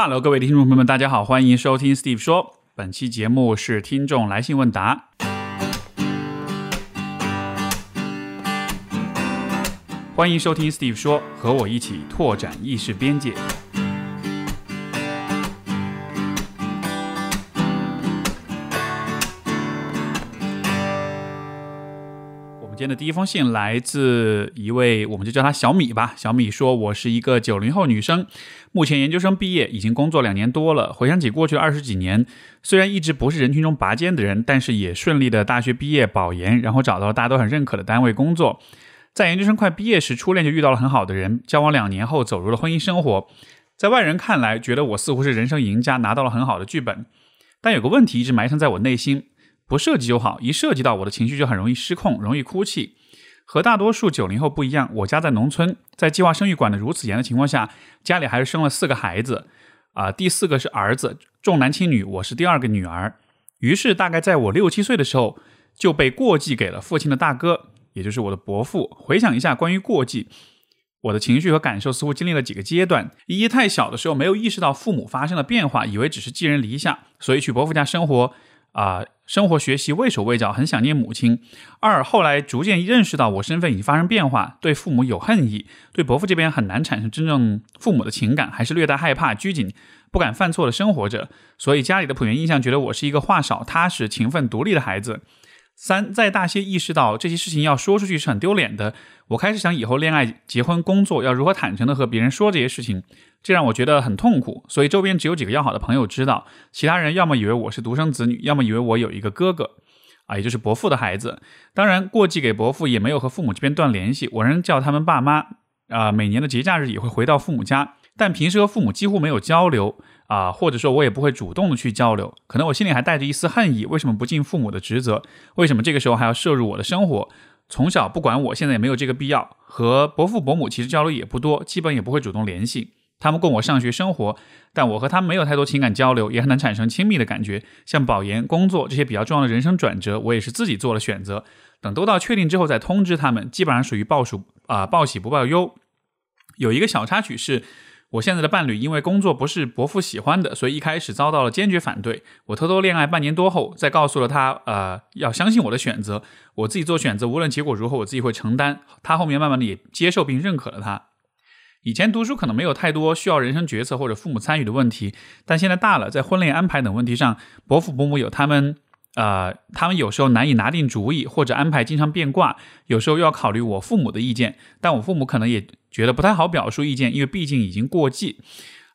哈喽各位听众朋友们，大家好，欢迎收听 Steve 说。本期节目是听众来信问答，欢迎收听 Steve 说，和我一起拓展意识边界。我们今天的第一封信来自一位，我们就叫她小米吧。小米说：“我是一个九零后女生，目前研究生毕业，已经工作两年多了。回想起过去二十几年，虽然一直不是人群中拔尖的人，但是也顺利的大学毕业保研，然后找到了大家都很认可的单位工作。在研究生快毕业时，初恋就遇到了很好的人，交往两年后走入了婚姻生活。在外人看来，觉得我似乎是人生赢家，拿到了很好的剧本。但有个问题一直埋藏在我内心。”不涉及就好，一涉及到我的情绪就很容易失控，容易哭泣。和大多数九零后不一样，我家在农村，在计划生育管得如此严的情况下，家里还是生了四个孩子，啊，第四个是儿子，重男轻女，我是第二个女儿。于是大概在我六七岁的时候，就被过继给了父亲的大哥，也就是我的伯父。回想一下关于过继，我的情绪和感受似乎经历了几个阶段：一，太小的时候没有意识到父母发生了变化，以为只是寄人篱下，所以去伯父家生活。啊，生活学习畏手畏脚，很想念母亲。二后来逐渐认识到我身份已经发生变化，对父母有恨意，对伯父这边很难产生真正父母的情感，还是略带害怕、拘谨，不敢犯错的生活着。所以家里的普遍印象觉得我是一个话少、踏实、勤奋、独立的孩子。三在大些意识到这些事情要说出去是很丢脸的，我开始想以后恋爱、结婚、工作要如何坦诚的和别人说这些事情。这让我觉得很痛苦，所以周边只有几个要好的朋友知道，其他人要么以为我是独生子女，要么以为我有一个哥哥，啊，也就是伯父的孩子。当然，过继给伯父也没有和父母这边断联系，我仍叫他们爸妈，啊，每年的节假日也会回到父母家，但平时和父母几乎没有交流，啊，或者说我也不会主动的去交流。可能我心里还带着一丝恨意，为什么不尽父母的职责？为什么这个时候还要摄入我的生活？从小不管我，现在也没有这个必要。和伯父伯母其实交流也不多，基本也不会主动联系。他们供我上学生活，但我和他们没有太多情感交流，也很难产生亲密的感觉。像保研、工作这些比较重要的人生转折，我也是自己做了选择。等都到确定之后再通知他们，基本上属于报数啊报喜不报忧。有一个小插曲是，我现在的伴侣因为工作不是伯父喜欢的，所以一开始遭到了坚决反对。我偷偷恋爱半年多后，再告诉了他，呃，要相信我的选择，我自己做选择，无论结果如何，我自己会承担。他后面慢慢的也接受并认可了他。以前读书可能没有太多需要人生决策或者父母参与的问题，但现在大了，在婚恋安排等问题上，伯父伯母有他们，呃，他们有时候难以拿定主意，或者安排经常变卦，有时候又要考虑我父母的意见，但我父母可能也觉得不太好表述意见，因为毕竟已经过继，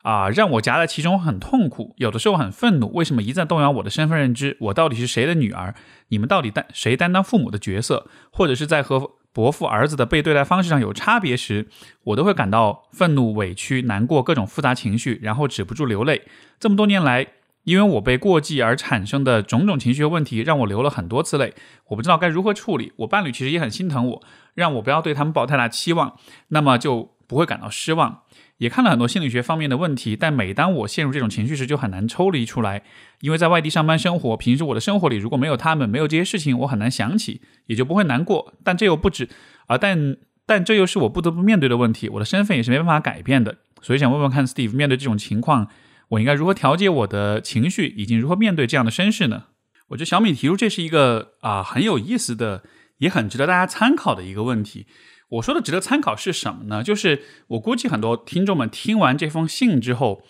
啊，让我夹在其中很痛苦，有的时候很愤怒，为什么一再动摇我的身份认知？我到底是谁的女儿？你们到底担谁担当父母的角色？或者是在和伯父儿子的被对待方式上有差别时，我都会感到愤怒、委屈、难过，各种复杂情绪，然后止不住流泪。这么多年来，因为我被过继而产生的种种情绪问题，让我流了很多次泪。我不知道该如何处理。我伴侣其实也很心疼我，让我不要对他们抱太大期望，那么就不会感到失望。也看了很多心理学方面的问题，但每当我陷入这种情绪时，就很难抽离出来。因为在外地上班生活，平时我的生活里如果没有他们，没有这些事情，我很难想起，也就不会难过。但这又不止啊，但但这又是我不得不面对的问题。我的身份也是没办法改变的，所以想问问看，Steve，面对这种情况，我应该如何调节我的情绪，以及如何面对这样的身世呢？我觉得小米提出这是一个啊很有意思的，也很值得大家参考的一个问题。我说的值得参考是什么呢？就是我估计很多听众们听完这封信之后，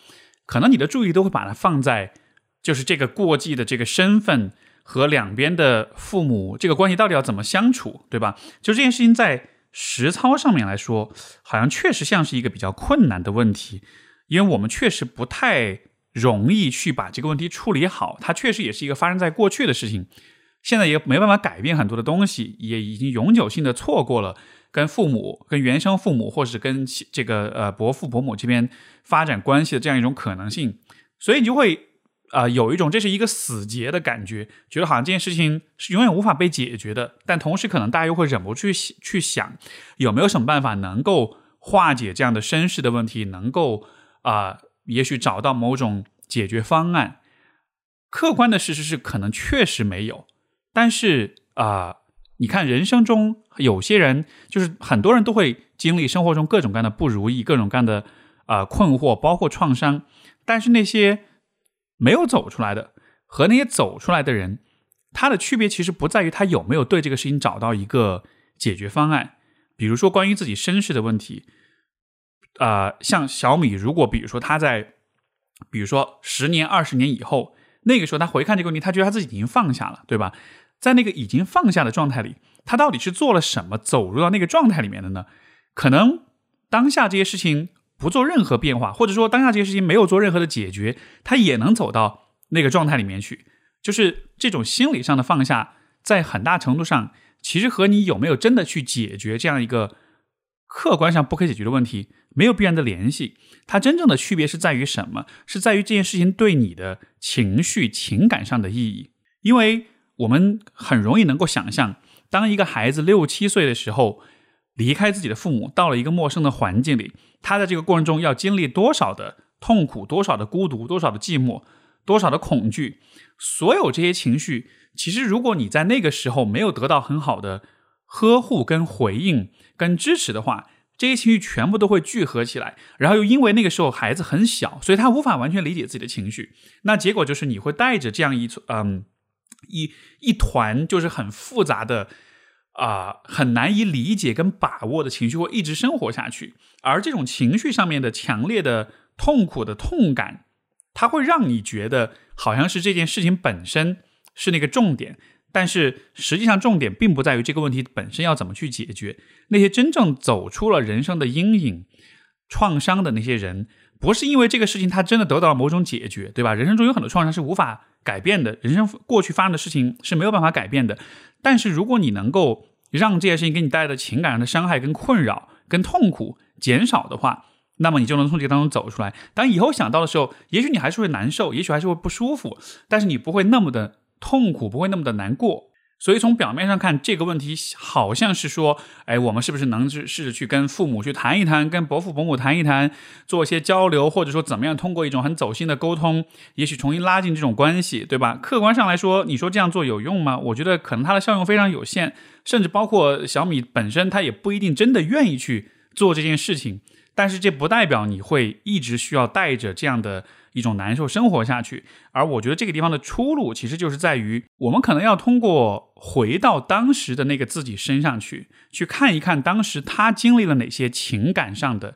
可能你的注意都会把它放在，就是这个过继的这个身份和两边的父母这个关系到底要怎么相处，对吧？就这件事情在实操上面来说，好像确实像是一个比较困难的问题，因为我们确实不太容易去把这个问题处理好。它确实也是一个发生在过去的事情，现在也没办法改变很多的东西，也已经永久性的错过了。跟父母、跟原生父母，或是跟这个呃伯父伯母这边发展关系的这样一种可能性，所以你就会啊有一种这是一个死结的感觉，觉得好像这件事情是永远无法被解决的。但同时，可能大家又会忍不住去去想，有没有什么办法能够化解这样的身世的问题，能够啊，也许找到某种解决方案。客观的事实是，可能确实没有，但是啊。你看，人生中有些人，就是很多人都会经历生活中各种各样的不如意，各种各样的啊困惑，包括创伤。但是那些没有走出来的和那些走出来的人，他的区别其实不在于他有没有对这个事情找到一个解决方案。比如说关于自己身世的问题，啊，像小米，如果比如说他在，比如说十年、二十年以后，那个时候他回看这个问题，他觉得他自己已经放下了，对吧？在那个已经放下的状态里，他到底是做了什么，走入到那个状态里面的呢？可能当下这些事情不做任何变化，或者说当下这些事情没有做任何的解决，他也能走到那个状态里面去。就是这种心理上的放下，在很大程度上，其实和你有没有真的去解决这样一个客观上不可解决的问题，没有必然的联系。它真正的区别是在于什么？是在于这件事情对你的情绪、情感上的意义。因为我们很容易能够想象，当一个孩子六七岁的时候离开自己的父母，到了一个陌生的环境里，他在这个过程中要经历多少的痛苦、多少的孤独、多少的寂寞、多少的恐惧，所有这些情绪，其实如果你在那个时候没有得到很好的呵护、跟回应、跟支持的话，这些情绪全部都会聚合起来，然后又因为那个时候孩子很小，所以他无法完全理解自己的情绪，那结果就是你会带着这样一嗯。一一团就是很复杂的啊，很难以理解跟把握的情绪，会一直生活下去。而这种情绪上面的强烈的痛苦的痛感，它会让你觉得好像是这件事情本身是那个重点，但是实际上重点并不在于这个问题本身要怎么去解决。那些真正走出了人生的阴影创伤的那些人，不是因为这个事情他真的得到了某种解决，对吧？人生中有很多创伤是无法。改变的人生过去发生的事情是没有办法改变的，但是如果你能够让这件事情给你带来的情感上的伤害、跟困扰、跟痛苦减少的话，那么你就能从这个当中走出来。当以后想到的时候，也许你还是会难受，也许还是会不舒服，但是你不会那么的痛苦，不会那么的难过。所以从表面上看，这个问题好像是说，哎，我们是不是能去试着去跟父母去谈一谈，跟伯父伯母谈一谈，做一些交流，或者说怎么样通过一种很走心的沟通，也许重新拉近这种关系，对吧？客观上来说，你说这样做有用吗？我觉得可能它的效用非常有限，甚至包括小米本身，他也不一定真的愿意去做这件事情。但是这不代表你会一直需要带着这样的。一种难受生活下去，而我觉得这个地方的出路其实就是在于，我们可能要通过回到当时的那个自己身上去，去看一看当时他经历了哪些情感上的、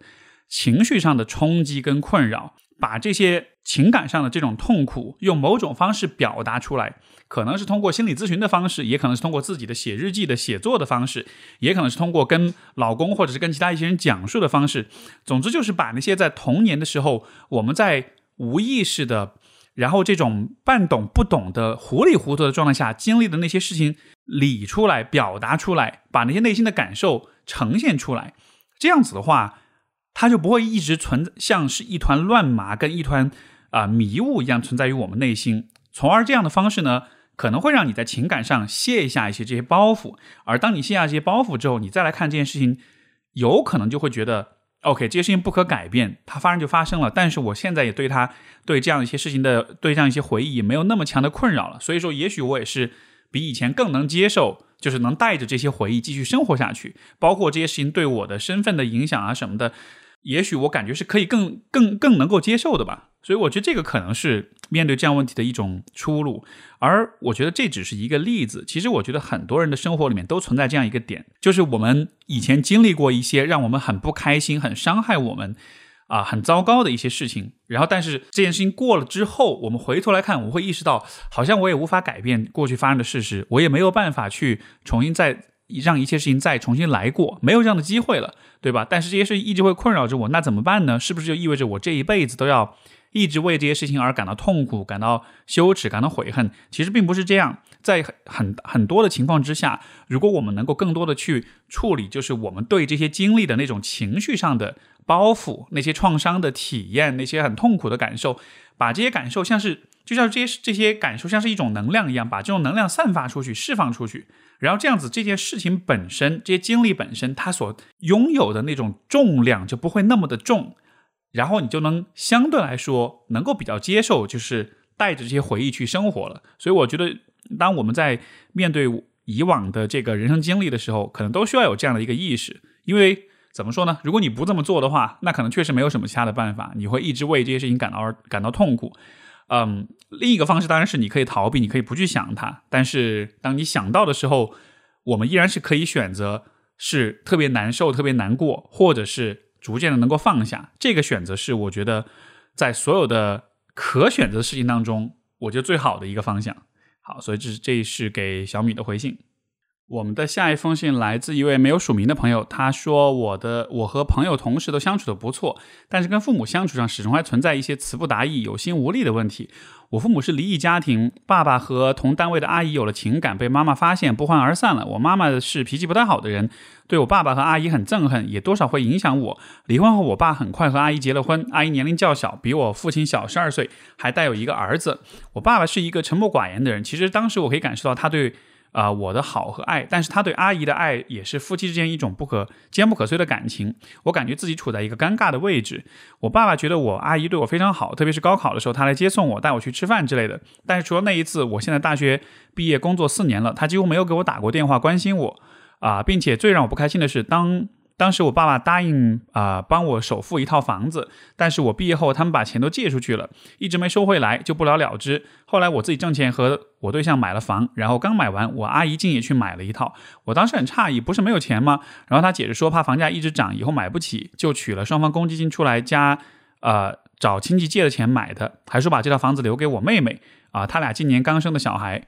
情绪上的冲击跟困扰，把这些情感上的这种痛苦用某种方式表达出来，可能是通过心理咨询的方式，也可能是通过自己的写日记的写作的方式，也可能是通过跟老公或者是跟其他一些人讲述的方式。总之就是把那些在童年的时候我们在无意识的，然后这种半懂不懂的糊里糊涂的状态下经历的那些事情理出来、表达出来，把那些内心的感受呈现出来，这样子的话，它就不会一直存像是一团乱麻跟一团啊迷雾一样存在于我们内心，从而这样的方式呢，可能会让你在情感上卸下一些这些包袱，而当你卸下这些包袱之后，你再来看这件事情，有可能就会觉得。OK，这些事情不可改变，它发生就发生了。但是我现在也对他，对这样一些事情的，对这样一些回忆也没有那么强的困扰了。所以说，也许我也是比以前更能接受，就是能带着这些回忆继续生活下去。包括这些事情对我的身份的影响啊什么的，也许我感觉是可以更更更能够接受的吧。所以我觉得这个可能是面对这样问题的一种出路，而我觉得这只是一个例子。其实我觉得很多人的生活里面都存在这样一个点，就是我们以前经历过一些让我们很不开心、很伤害我们啊、很糟糕的一些事情。然后，但是这件事情过了之后，我们回头来看，我会意识到，好像我也无法改变过去发生的事实，我也没有办法去重新再让一切事情再重新来过，没有这样的机会了，对吧？但是这些事情一直会困扰着我，那怎么办呢？是不是就意味着我这一辈子都要？一直为这些事情而感到痛苦、感到羞耻、感到悔恨，其实并不是这样。在很很多的情况之下，如果我们能够更多的去处理，就是我们对这些经历的那种情绪上的包袱、那些创伤的体验、那些很痛苦的感受，把这些感受像是就像这些这些感受像是一种能量一样，把这种能量散发出去、释放出去，然后这样子这件事情本身、这些经历本身，它所拥有的那种重量就不会那么的重。然后你就能相对来说能够比较接受，就是带着这些回忆去生活了。所以我觉得，当我们在面对以往的这个人生经历的时候，可能都需要有这样的一个意识，因为怎么说呢？如果你不这么做的话，那可能确实没有什么其他的办法，你会一直为这些事情感到感到痛苦。嗯，另一个方式当然是你可以逃避，你可以不去想它。但是当你想到的时候，我们依然是可以选择是特别难受、特别难过，或者是逐渐的能够放下。这个选择是我觉得在所有的可选择的事情当中，我觉得最好的一个方向。好，所以这是这是给小米的回信。我们的下一封信来自一位没有署名的朋友，他说：“我的我和朋友同事都相处的不错，但是跟父母相处上始终还存在一些词不达意、有心无力的问题。我父母是离异家庭，爸爸和同单位的阿姨有了情感，被妈妈发现，不欢而散了。我妈妈是脾气不太好的人，对我爸爸和阿姨很憎恨，也多少会影响我。离婚后，我爸很快和阿姨结了婚，阿姨年龄较小，比我父亲小十二岁，还带有一个儿子。我爸爸是一个沉默寡言的人，其实当时我可以感受到他对。”啊，我的好和爱，但是他对阿姨的爱也是夫妻之间一种不可坚不可摧的感情。我感觉自己处在一个尴尬的位置。我爸爸觉得我阿姨对我非常好，特别是高考的时候，他来接送我，带我去吃饭之类的。但是除了那一次，我现在大学毕业工作四年了，他几乎没有给我打过电话关心我。啊，并且最让我不开心的是，当。当时我爸爸答应啊帮我首付一套房子，但是我毕业后他们把钱都借出去了，一直没收回来，就不了了之。后来我自己挣钱和我对象买了房，然后刚买完，我阿姨竟也去买了一套。我当时很诧异，不是没有钱吗？然后他解释说怕房价一直涨，以后买不起，就取了双方公积金出来加，呃找亲戚借的钱买的，还说把这套房子留给我妹妹啊，他俩今年刚生的小孩。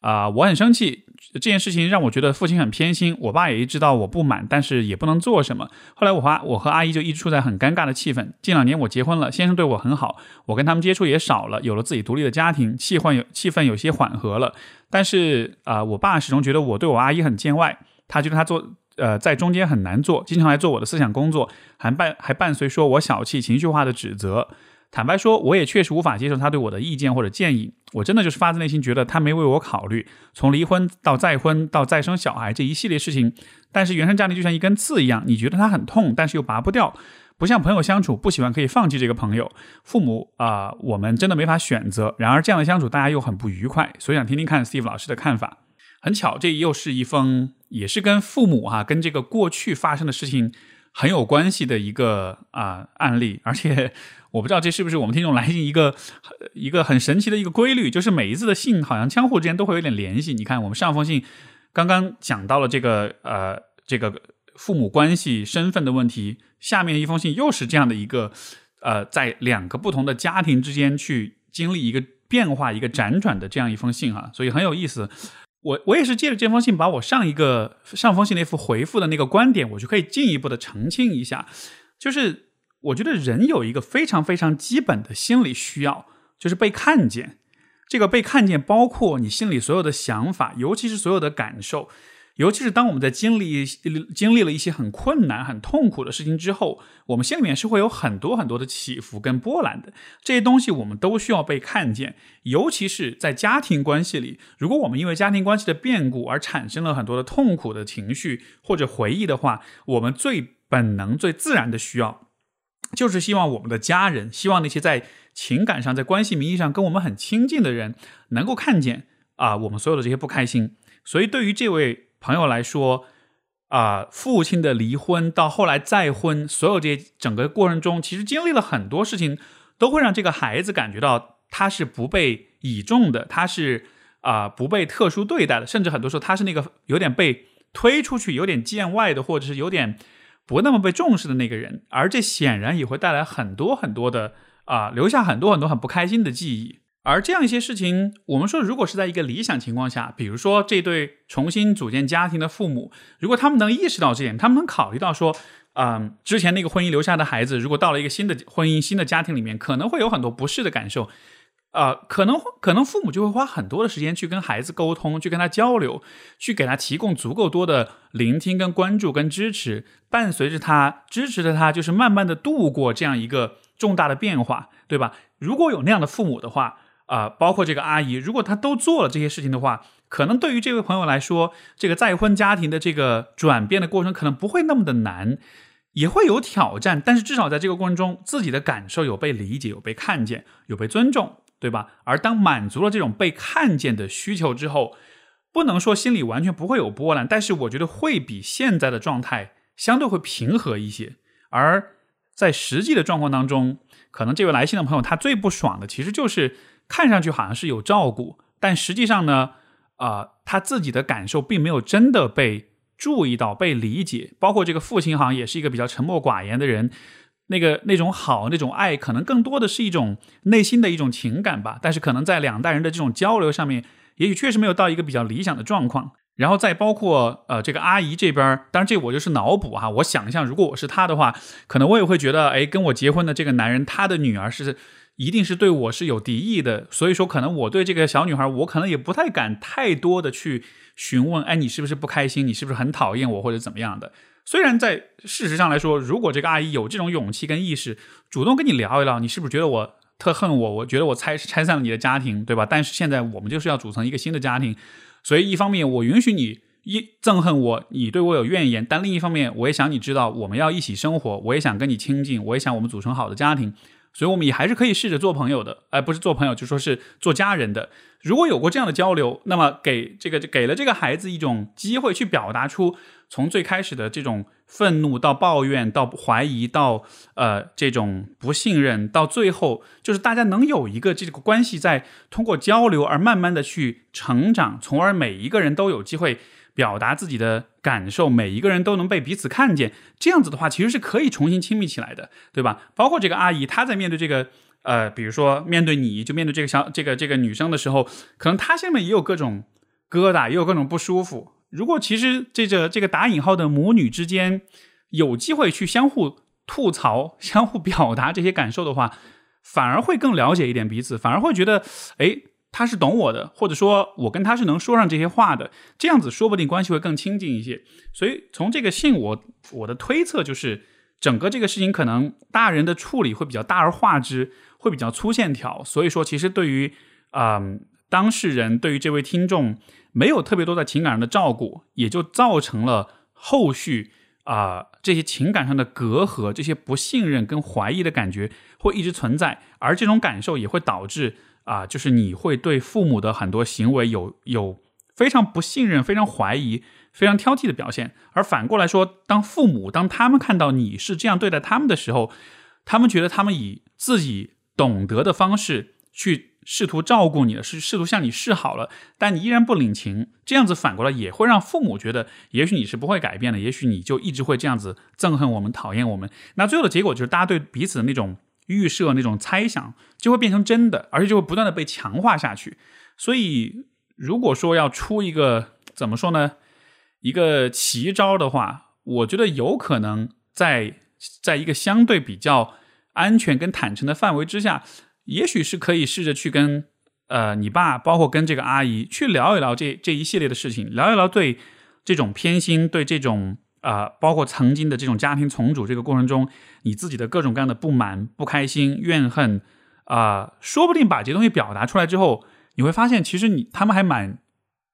啊，我很生气，这件事情让我觉得父亲很偏心。我爸也知道我不满，但是也不能做什么。后来我和我和阿姨就一直处在很尴尬的气氛。近两年我结婚了，先生对我很好，我跟他们接触也少了，有了自己独立的家庭，气氛有气氛有些缓和了。但是啊，我爸始终觉得我对我阿姨很见外，他觉得他做呃在中间很难做，经常来做我的思想工作，还伴还伴随说我小气、情绪化的指责。坦白说，我也确实无法接受他对我的意见或者建议。我真的就是发自内心觉得他没为我考虑，从离婚到再婚到再生小孩这一系列事情。但是原生家庭就像一根刺一样，你觉得它很痛，但是又拔不掉。不像朋友相处，不喜欢可以放弃这个朋友。父母啊，我们真的没法选择。然而这样的相处，大家又很不愉快。所以想听听看 Steve 老师的看法。很巧，这又是一封也是跟父母哈，跟这个过去发生的事情很有关系的一个啊案例，而且。我不知道这是不是我们听众来信一个一个很神奇的一个规律，就是每一次的信好像相互之间都会有点联系。你看，我们上封信刚刚讲到了这个呃这个父母关系身份的问题，下面一封信又是这样的一个呃在两个不同的家庭之间去经历一个变化、一个辗转的这样一封信哈，所以很有意思。我我也是借着这封信，把我上一个上封信那幅回复的那个观点，我就可以进一步的澄清一下，就是。我觉得人有一个非常非常基本的心理需要，就是被看见。这个被看见，包括你心里所有的想法，尤其是所有的感受。尤其是当我们在经历经历了一些很困难、很痛苦的事情之后，我们心里面是会有很多很多的起伏跟波澜的。这些东西我们都需要被看见。尤其是在家庭关系里，如果我们因为家庭关系的变故而产生了很多的痛苦的情绪或者回忆的话，我们最本能、最自然的需要。就是希望我们的家人，希望那些在情感上、在关系名义上跟我们很亲近的人，能够看见啊，我们所有的这些不开心。所以，对于这位朋友来说，啊，父亲的离婚到后来再婚，所有这些整个过程中，其实经历了很多事情，都会让这个孩子感觉到他是不被倚重的，他是啊不被特殊对待的，甚至很多时候他是那个有点被推出去、有点见外的，或者是有点。不那么被重视的那个人，而这显然也会带来很多很多的啊，留下很多很多很不开心的记忆。而这样一些事情，我们说，如果是在一个理想情况下，比如说这对重新组建家庭的父母，如果他们能意识到这点，他们能考虑到说，嗯，之前那个婚姻留下的孩子，如果到了一个新的婚姻、新的家庭里面，可能会有很多不适的感受。啊，可能可能父母就会花很多的时间去跟孩子沟通，去跟他交流，去给他提供足够多的聆听、跟关注、跟支持，伴随着他支持着他，就是慢慢的度过这样一个重大的变化，对吧？如果有那样的父母的话，啊，包括这个阿姨，如果她都做了这些事情的话，可能对于这位朋友来说，这个再婚家庭的这个转变的过程可能不会那么的难，也会有挑战，但是至少在这个过程中，自己的感受有被理解、有被看见、有被尊重。对吧？而当满足了这种被看见的需求之后，不能说心里完全不会有波澜，但是我觉得会比现在的状态相对会平和一些。而在实际的状况当中，可能这位来信的朋友他最不爽的，其实就是看上去好像是有照顾，但实际上呢，啊，他自己的感受并没有真的被注意到、被理解。包括这个父亲好像也是一个比较沉默寡言的人。那个那种好，那种爱，可能更多的是一种内心的一种情感吧。但是可能在两代人的这种交流上面，也许确实没有到一个比较理想的状况。然后再包括呃，这个阿姨这边，当然这我就是脑补哈。我想象如果我是她的话，可能我也会觉得，哎，跟我结婚的这个男人，他的女儿是一定是对我是有敌意的。所以说，可能我对这个小女孩，我可能也不太敢太多的去询问，哎，你是不是不开心？你是不是很讨厌我或者怎么样的？虽然在事实上来说，如果这个阿姨有这种勇气跟意识，主动跟你聊一聊，你是不是觉得我特恨我？我觉得我拆拆散了你的家庭，对吧？但是现在我们就是要组成一个新的家庭，所以一方面我允许你一憎恨我，你对我有怨言，但另一方面我也想你知道，我们要一起生活，我也想跟你亲近，我也想我们组成好的家庭。所以，我们也还是可以试着做朋友的，而不是做朋友，就说是做家人的。如果有过这样的交流，那么给这个给了这个孩子一种机会，去表达出从最开始的这种愤怒到抱怨，到怀疑，到呃这种不信任，到最后就是大家能有一个这个关系，在通过交流而慢慢的去成长，从而每一个人都有机会。表达自己的感受，每一个人都能被彼此看见，这样子的话，其实是可以重新亲密起来的，对吧？包括这个阿姨，她在面对这个，呃，比如说面对你就面对这个小这个这个女生的时候，可能她下面也有各种疙瘩，也有各种不舒服。如果其实这个这个打引号的母女之间有机会去相互吐槽、相互表达这些感受的话，反而会更了解一点彼此，反而会觉得，哎。他是懂我的，或者说我跟他是能说上这些话的，这样子说不定关系会更亲近一些。所以从这个信，我我的推测就是，整个这个事情可能大人的处理会比较大而化之，会比较粗线条。所以说，其实对于啊当事人，对于这位听众，没有特别多在情感上的照顾，也就造成了后续啊这些情感上的隔阂，这些不信任跟怀疑的感觉会一直存在，而这种感受也会导致。啊，就是你会对父母的很多行为有有非常不信任、非常怀疑、非常挑剔的表现，而反过来说，当父母当他们看到你是这样对待他们的时候，他们觉得他们以自己懂得的方式去试图照顾你了，是试图向你示好了，但你依然不领情，这样子反过来也会让父母觉得，也许你是不会改变的，也许你就一直会这样子憎恨我们、讨厌我们。那最后的结果就是大家对彼此的那种。预设那种猜想就会变成真的，而且就会不断的被强化下去。所以，如果说要出一个怎么说呢，一个奇招的话，我觉得有可能在在一个相对比较安全跟坦诚的范围之下，也许是可以试着去跟呃你爸，包括跟这个阿姨去聊一聊这这一系列的事情，聊一聊对这种偏心，对这种。啊，包括曾经的这种家庭重组这个过程中，你自己的各种各样的不满、不开心、怨恨，啊，说不定把这些东西表达出来之后，你会发现，其实你他们还蛮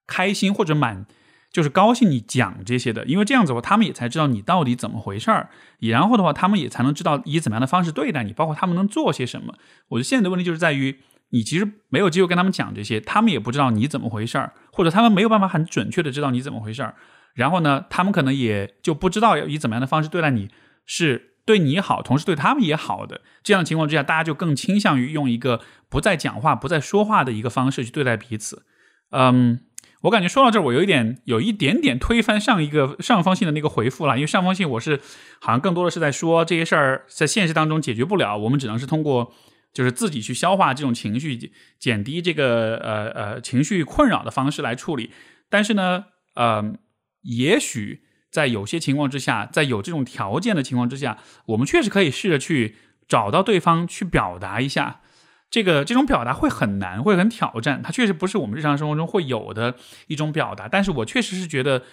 开心或者蛮就是高兴你讲这些的，因为这样子的话，他们也才知道你到底怎么回事儿，然后的话，他们也才能知道以怎么样的方式对待你，包括他们能做些什么。我觉得现在的问题就是在于，你其实没有机会跟他们讲这些，他们也不知道你怎么回事儿，或者他们没有办法很准确的知道你怎么回事儿。然后呢，他们可能也就不知道要以怎么样的方式对待你，是对你好，同时对他们也好的。这样的情况之下，大家就更倾向于用一个不再讲话、不再说话的一个方式去对待彼此。嗯，我感觉说到这儿，我有一点有一点点推翻上一个上方信的那个回复了，因为上方信我是好像更多的是在说这些事儿在现实当中解决不了，我们只能是通过就是自己去消化这种情绪，减低这个呃呃情绪困扰的方式来处理。但是呢，呃。也许在有些情况之下，在有这种条件的情况之下，我们确实可以试着去找到对方，去表达一下。这个这种表达会很难，会很挑战。它确实不是我们日常生活中会有的一种表达。但是我确实是觉得，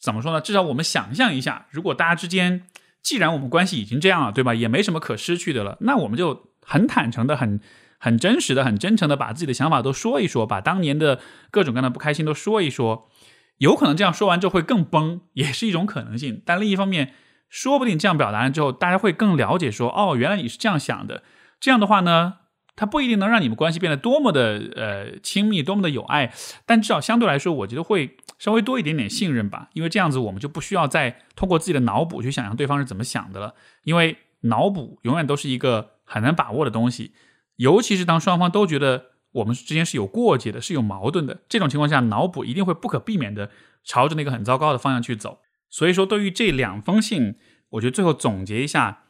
怎么说呢？至少我们想象一下，如果大家之间，既然我们关系已经这样了，对吧？也没什么可失去的了，那我们就很坦诚的、很很真实的、很真诚的把自己的想法都说一说，把当年的各种各样的不开心都说一说。有可能这样说完之后会更崩，也是一种可能性。但另一方面，说不定这样表达了之后，大家会更了解说，哦，原来你是这样想的。这样的话呢，它不一定能让你们关系变得多么的呃亲密，多么的有爱，但至少相对来说，我觉得会稍微多一点点信任吧。因为这样子，我们就不需要再通过自己的脑补去想象对方是怎么想的了。因为脑补永远都是一个很难把握的东西，尤其是当双方都觉得我们之间是有过节的，是有矛盾的这种情况下，脑补一定会不可避免的朝着那个很糟糕的方向去走。所以说，对于这两封信，我觉得最后总结一下，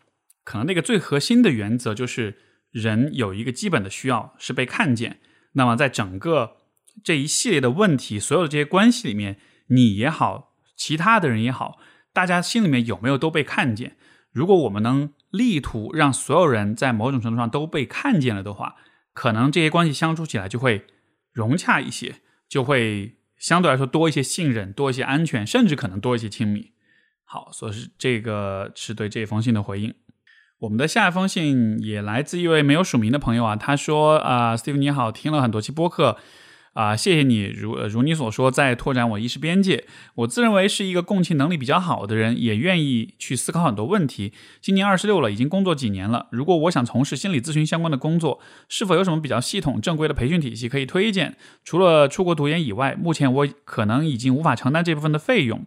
可能那个最核心的原则就是。人有一个基本的需要是被看见，那么在整个这一系列的问题，所有的这些关系里面，你也好，其他的人也好，大家心里面有没有都被看见？如果我们能力图让所有人在某种程度上都被看见了的话，可能这些关系相处起来就会融洽一些，就会相对来说多一些信任，多一些安全，甚至可能多一些亲密。好，所以是这个是对这封信的回应。我们的下一封信也来自一位没有署名的朋友啊，他说：“啊，Steve 你好，听了很多期播客，啊，谢谢你，如如你所说，在拓展我意识边界。我自认为是一个共情能力比较好的人，也愿意去思考很多问题。今年二十六了，已经工作几年了。如果我想从事心理咨询相关的工作，是否有什么比较系统、正规的培训体系可以推荐？除了出国读研以外，目前我可能已经无法承担这部分的费用，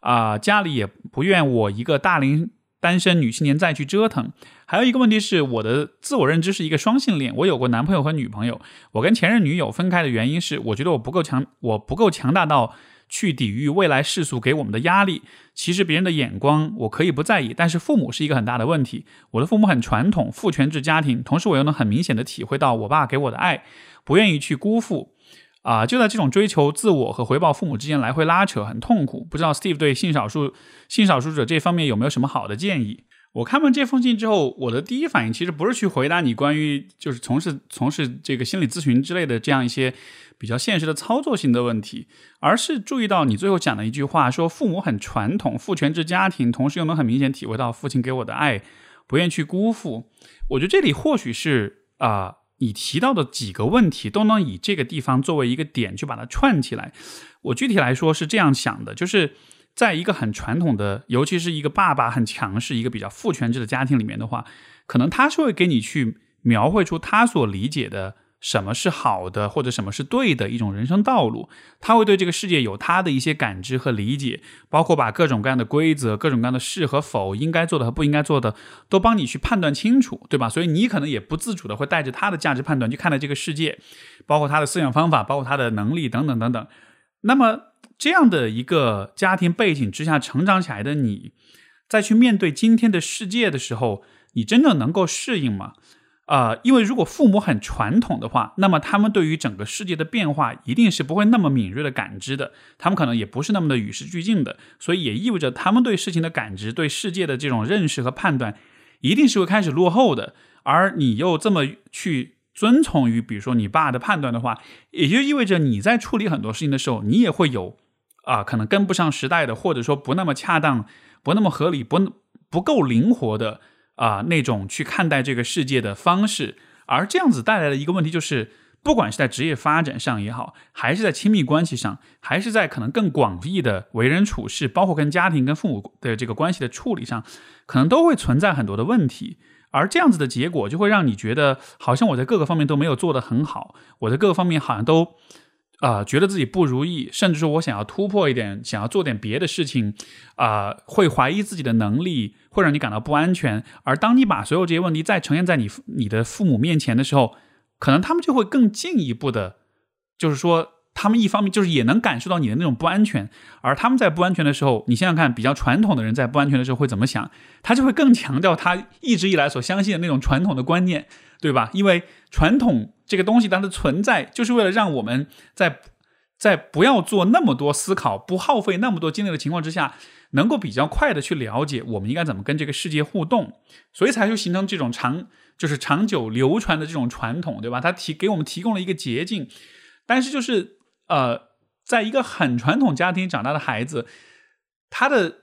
啊，家里也不愿我一个大龄。”单身女青年再去折腾，还有一个问题是，我的自我认知是一个双性恋。我有过男朋友和女朋友。我跟前任女友分开的原因是，我觉得我不够强，我不够强大到去抵御未来世俗给我们的压力。其实别人的眼光我可以不在意，但是父母是一个很大的问题。我的父母很传统，父权制家庭，同时我又能很明显的体会到我爸给我的爱，不愿意去辜负。啊，就在这种追求自我和回报父母之间来回拉扯，很痛苦。不知道 Steve 对性少数性少数者这方面有没有什么好的建议？我看完这封信之后，我的第一反应其实不是去回答你关于就是从事从事这个心理咨询之类的这样一些比较现实的操作性的问题，而是注意到你最后讲的一句话，说父母很传统，父权制家庭，同时又能很明显体会到父亲给我的爱，不愿去辜负。我觉得这里或许是啊。你提到的几个问题都能以这个地方作为一个点去把它串起来。我具体来说是这样想的，就是在一个很传统的，尤其是一个爸爸很强势、一个比较父权制的家庭里面的话，可能他是会给你去描绘出他所理解的。什么是好的，或者什么是对的一种人生道路？他会对这个世界有他的一些感知和理解，包括把各种各样的规则、各种各样的是和否、应该做的和不应该做的，都帮你去判断清楚，对吧？所以你可能也不自主的会带着他的价值判断去看待这个世界，包括他的思想方法，包括他的能力等等等等。那么这样的一个家庭背景之下成长起来的你，在去面对今天的世界的时候，你真的能够适应吗？呃，因为如果父母很传统的话，那么他们对于整个世界的变化一定是不会那么敏锐的感知的，他们可能也不是那么的与时俱进的，所以也意味着他们对事情的感知、对世界的这种认识和判断，一定是会开始落后的。而你又这么去遵从于，比如说你爸的判断的话，也就意味着你在处理很多事情的时候，你也会有啊，可能跟不上时代的，或者说不那么恰当、不那么合理、不不够灵活的。啊，那种去看待这个世界的方式，而这样子带来的一个问题就是，不管是在职业发展上也好，还是在亲密关系上，还是在可能更广义的为人处事，包括跟家庭、跟父母的这个关系的处理上，可能都会存在很多的问题。而这样子的结果，就会让你觉得，好像我在各个方面都没有做得很好，我在各个方面好像都。啊，觉得自己不如意，甚至说我想要突破一点，想要做点别的事情，啊，会怀疑自己的能力，会让你感到不安全。而当你把所有这些问题再呈现在你你的父母面前的时候，可能他们就会更进一步的，就是说，他们一方面就是也能感受到你的那种不安全，而他们在不安全的时候，你想想看，比较传统的人在不安全的时候会怎么想？他就会更强调他一直以来所相信的那种传统的观念，对吧？因为传统。这个东西它的存在，就是为了让我们在在不要做那么多思考、不耗费那么多精力的情况之下，能够比较快的去了解我们应该怎么跟这个世界互动，所以才会形成这种长就是长久流传的这种传统，对吧？它提给我们提供了一个捷径，但是就是呃，在一个很传统家庭长大的孩子，他的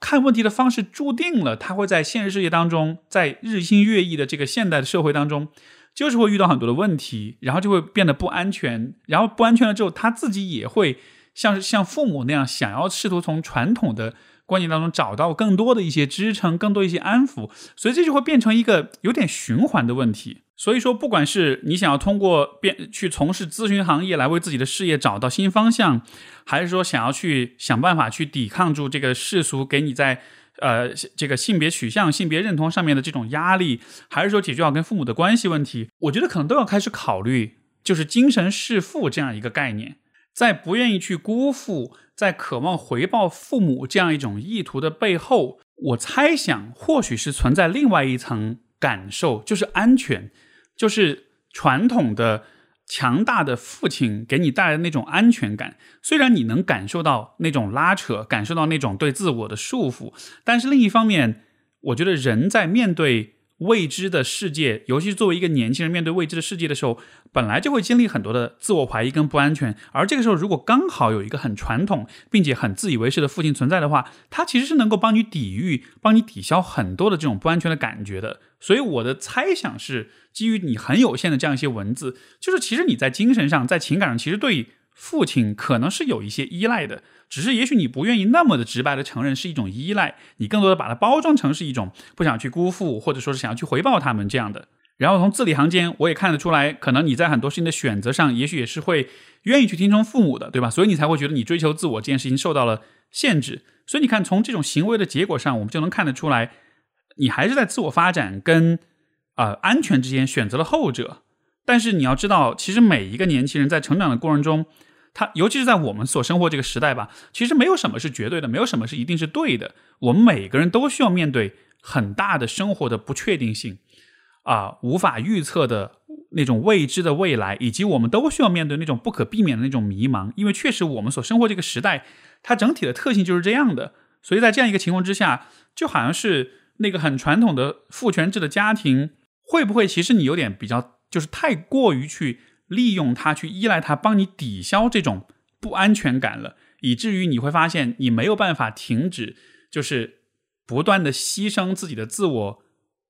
看问题的方式注定了他会在现实世界当中，在日新月异的这个现代的社会当中。就是会遇到很多的问题，然后就会变得不安全，然后不安全了之后，他自己也会像像父母那样，想要试图从传统的关系当中找到更多的一些支撑，更多一些安抚，所以这就会变成一个有点循环的问题。所以说，不管是你想要通过变去从事咨询行业来为自己的事业找到新方向，还是说想要去想办法去抵抗住这个世俗给你在呃这个性别取向、性别认同上面的这种压力，还是说解决好跟父母的关系问题，我觉得可能都要开始考虑，就是精神弑父这样一个概念，在不愿意去辜负，在渴望回报父母这样一种意图的背后，我猜想或许是存在另外一层感受，就是安全。就是传统的强大的父亲给你带来的那种安全感，虽然你能感受到那种拉扯，感受到那种对自我的束缚，但是另一方面，我觉得人在面对。未知的世界，尤其是作为一个年轻人面对未知的世界的时候，本来就会经历很多的自我怀疑跟不安全。而这个时候，如果刚好有一个很传统并且很自以为是的父亲存在的话，他其实是能够帮你抵御、帮你抵消很多的这种不安全的感觉的。所以我的猜想是，基于你很有限的这样一些文字，就是其实你在精神上、在情感上，其实对父亲可能是有一些依赖的。只是，也许你不愿意那么的直白的承认是一种依赖，你更多的把它包装成是一种不想去辜负，或者说是想要去回报他们这样的。然后从字里行间，我也看得出来，可能你在很多事情的选择上，也许也是会愿意去听从父母的，对吧？所以你才会觉得你追求自我这件事情受到了限制。所以你看，从这种行为的结果上，我们就能看得出来，你还是在自我发展跟呃安全之间选择了后者。但是你要知道，其实每一个年轻人在成长的过程中。他尤其是在我们所生活这个时代吧，其实没有什么是绝对的，没有什么是一定是对的。我们每个人都需要面对很大的生活的不确定性，啊，无法预测的那种未知的未来，以及我们都需要面对那种不可避免的那种迷茫。因为确实我们所生活这个时代，它整体的特性就是这样的。所以在这样一个情况之下，就好像是那个很传统的父权制的家庭，会不会其实你有点比较，就是太过于去。利用它去依赖它，帮你抵消这种不安全感了，以至于你会发现你没有办法停止，就是不断的牺牲自己的自我、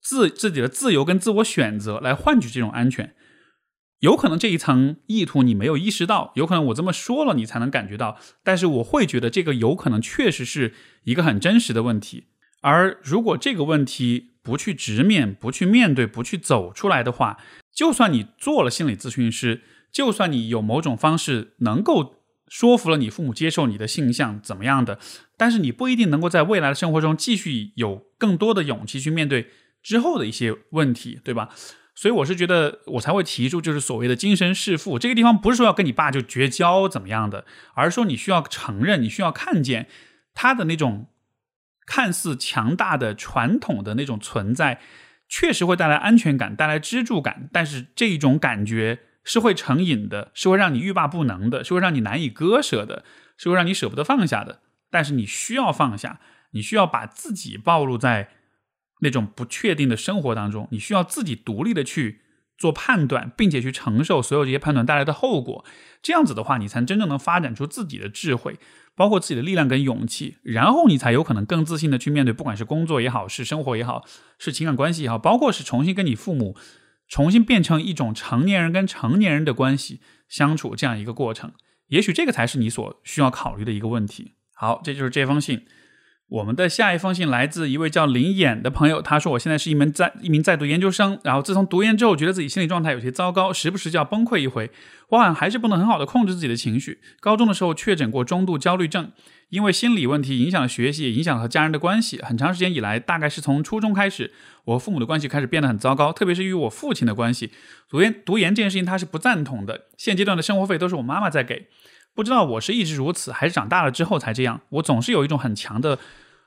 自自己的自由跟自我选择来换取这种安全。有可能这一层意图你没有意识到，有可能我这么说了你才能感觉到，但是我会觉得这个有可能确实是一个很真实的问题。而如果这个问题不去直面、不去面对、不去走出来的话，就算你做了心理咨询师，就算你有某种方式能够说服了你父母接受你的性向怎么样的，但是你不一定能够在未来的生活中继续有更多的勇气去面对之后的一些问题，对吧？所以我是觉得我才会提出就是所谓的精神弑父这个地方，不是说要跟你爸就绝交怎么样的，而是说你需要承认，你需要看见他的那种看似强大的传统的那种存在。确实会带来安全感，带来支柱感，但是这种感觉是会成瘾的，是会让你欲罢不能的，是会让你难以割舍的，是会让你舍不得放下的。但是你需要放下，你需要把自己暴露在那种不确定的生活当中，你需要自己独立的去做判断，并且去承受所有这些判断带来的后果。这样子的话，你才真正能发展出自己的智慧。包括自己的力量跟勇气，然后你才有可能更自信的去面对，不管是工作也好，是生活也好，是情感关系也好，包括是重新跟你父母重新变成一种成年人跟成年人的关系相处这样一个过程，也许这个才是你所需要考虑的一个问题。好，这就是这封信。我们的下一封信来自一位叫林衍的朋友，他说：“我现在是一名在一名在读研究生，然后自从读研之后，觉得自己心理状态有些糟糕，时不时就要崩溃一回。我好像还是不能很好的控制自己的情绪。高中的时候确诊过中度焦虑症，因为心理问题影响了学习，也影响了和家人的关系。很长时间以来，大概是从初中开始，我和父母的关系开始变得很糟糕，特别是与我父亲的关系。读研读研这件事情他是不赞同的，现阶段的生活费都是我妈妈在给。不知道我是一直如此，还是长大了之后才这样。我总是有一种很强的。”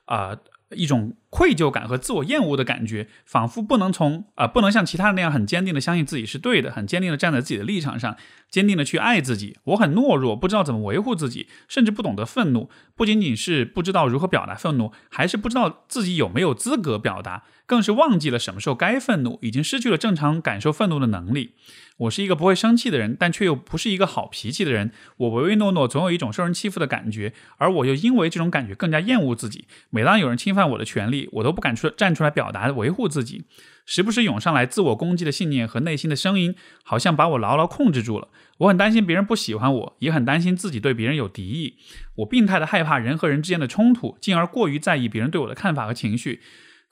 啊，一种愧疚感和自我厌恶的感觉，仿佛不能从啊，不能像其他人那样很坚定的相信自己是对的，很坚定的站在自己的立场上，坚定的去爱自己。我很懦弱，不知道怎么维护自己，甚至不懂得愤怒。不仅仅是不知道如何表达愤怒，还是不知道自己有没有资格表达，更是忘记了什么时候该愤怒，已经失去了正常感受愤怒的能力。我是一个不会生气的人，但却又不是一个好脾气的人。我唯唯诺诺，总有一种受人欺负的感觉，而我又因为这种感觉更加厌恶自己。每当有人侵犯我的权利，我都不敢出站出来表达维护自己。时不时涌上来自我攻击的信念和内心的声音，好像把我牢牢控制住了。我很担心别人不喜欢我，也很担心自己对别人有敌意。我病态的害怕人和人之间的冲突，进而过于在意别人对我的看法和情绪。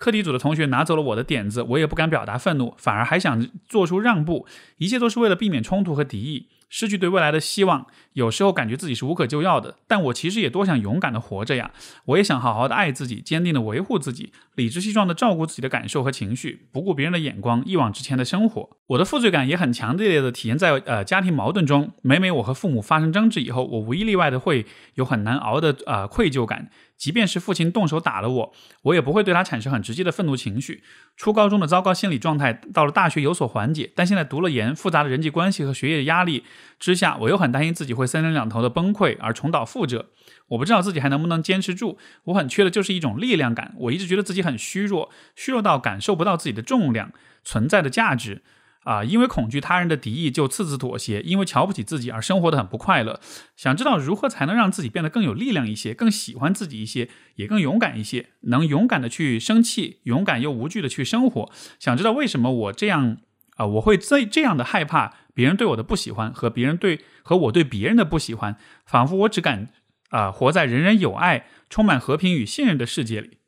课题组的同学拿走了我的点子，我也不敢表达愤怒，反而还想做出让步，一切都是为了避免冲突和敌意。失去对未来的希望，有时候感觉自己是无可救药的，但我其实也多想勇敢的活着呀！我也想好好的爱自己，坚定的维护自己，理直气壮的照顾自己的感受和情绪，不顾别人的眼光，一往直前的生活。我的负罪感也很强烈的体现在呃家庭矛盾中，每每我和父母发生争执以后，我无一例外的会有很难熬的呃愧疚感。即便是父亲动手打了我，我也不会对他产生很直接的愤怒情绪。初高中的糟糕心理状态到了大学有所缓解，但现在读了研，复杂的人际关系和学业压力之下，我又很担心自己会三天两头的崩溃而重蹈覆辙。我不知道自己还能不能坚持住。我很缺的就是一种力量感。我一直觉得自己很虚弱，虚弱到感受不到自己的重量存在的价值。啊，因为恐惧他人的敌意就次次妥协，因为瞧不起自己而生活的很不快乐。想知道如何才能让自己变得更有力量一些，更喜欢自己一些，也更勇敢一些，能勇敢的去生气，勇敢又无惧的去生活。想知道为什么我这样啊，我会这这样的害怕别人对我的不喜欢和别人对和我对别人的不喜欢，仿佛我只敢啊活在人人有爱、充满和平与信任的世界里。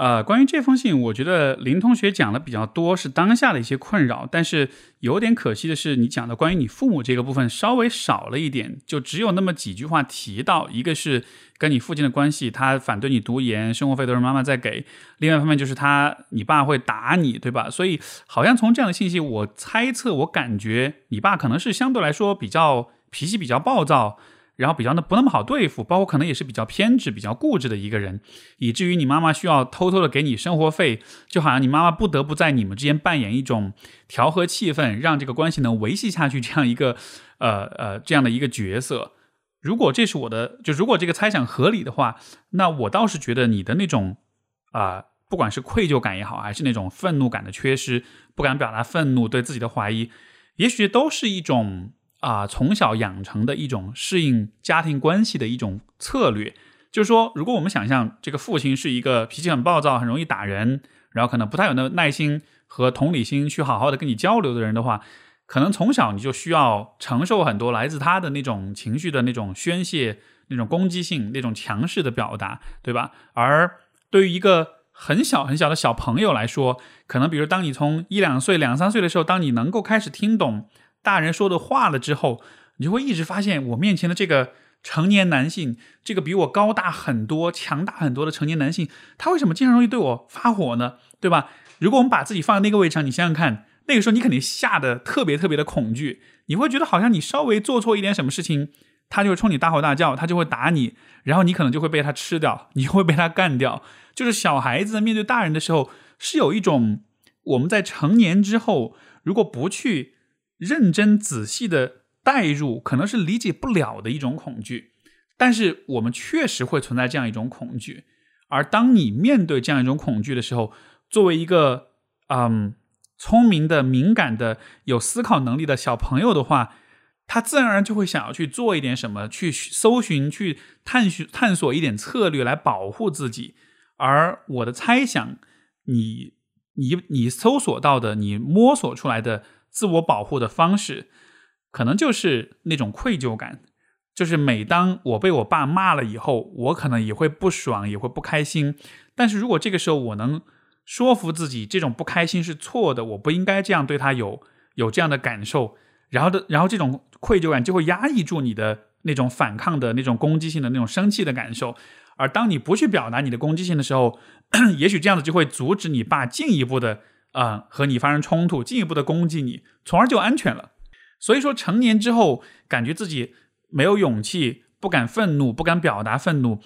呃，关于这封信，我觉得林同学讲的比较多是当下的一些困扰，但是有点可惜的是，你讲的关于你父母这个部分稍微少了一点，就只有那么几句话提到，一个是跟你父亲的关系，他反对你读研，生活费都是妈妈在给；另外一方面就是他，你爸会打你，对吧？所以好像从这样的信息，我猜测，我感觉你爸可能是相对来说比较脾气比较暴躁。然后比较的不那么好对付，包括可能也是比较偏执、比较固执的一个人，以至于你妈妈需要偷偷的给你生活费，就好像你妈妈不得不在你们之间扮演一种调和气氛，让这个关系能维系下去这样一个 呃呃这样的一个角色。如果这是我的，就如果这个猜想合理的话，那我倒是觉得你的那种啊，不管是愧疚感也好，还是那种愤怒感的缺失，不敢表达愤怒，对自己的怀疑，也许都是一种。啊，从小养成的一种适应家庭关系的一种策略，就是说，如果我们想象这个父亲是一个脾气很暴躁、很容易打人，然后可能不太有那耐心和同理心去好好的跟你交流的人的话，可能从小你就需要承受很多来自他的那种情绪的那种宣泄、那种攻击性、那种强势的表达，对吧？而对于一个很小很小的小朋友来说，可能比如当你从一两岁、两三岁的时候，当你能够开始听懂。大人说的话了之后，你就会一直发现我面前的这个成年男性，这个比我高大很多、强大很多的成年男性，他为什么经常容易对我发火呢？对吧？如果我们把自己放在那个位置上，你想想看，那个时候你肯定吓得特别特别的恐惧，你会觉得好像你稍微做错一点什么事情，他就会冲你大吼大叫，他就会打你，然后你可能就会被他吃掉，你会被他干掉。就是小孩子面对大人的时候，是有一种我们在成年之后，如果不去。认真仔细的代入，可能是理解不了的一种恐惧，但是我们确实会存在这样一种恐惧。而当你面对这样一种恐惧的时候，作为一个嗯聪明的、敏感的、有思考能力的小朋友的话，他自然而然就会想要去做一点什么，去搜寻、去探寻、探索一点策略来保护自己。而我的猜想，你、你、你搜索到的，你摸索出来的。自我保护的方式，可能就是那种愧疚感，就是每当我被我爸骂了以后，我可能也会不爽，也会不开心。但是如果这个时候我能说服自己，这种不开心是错的，我不应该这样对他有有这样的感受，然后的，然后这种愧疚感就会压抑住你的那种反抗的那种攻击性的那种生气的感受。而当你不去表达你的攻击性的时候，也许这样子就会阻止你爸进一步的。啊，和你发生冲突，进一步的攻击你，从而就安全了。所以说，成年之后感觉自己没有勇气，不敢愤怒，不敢表达愤怒，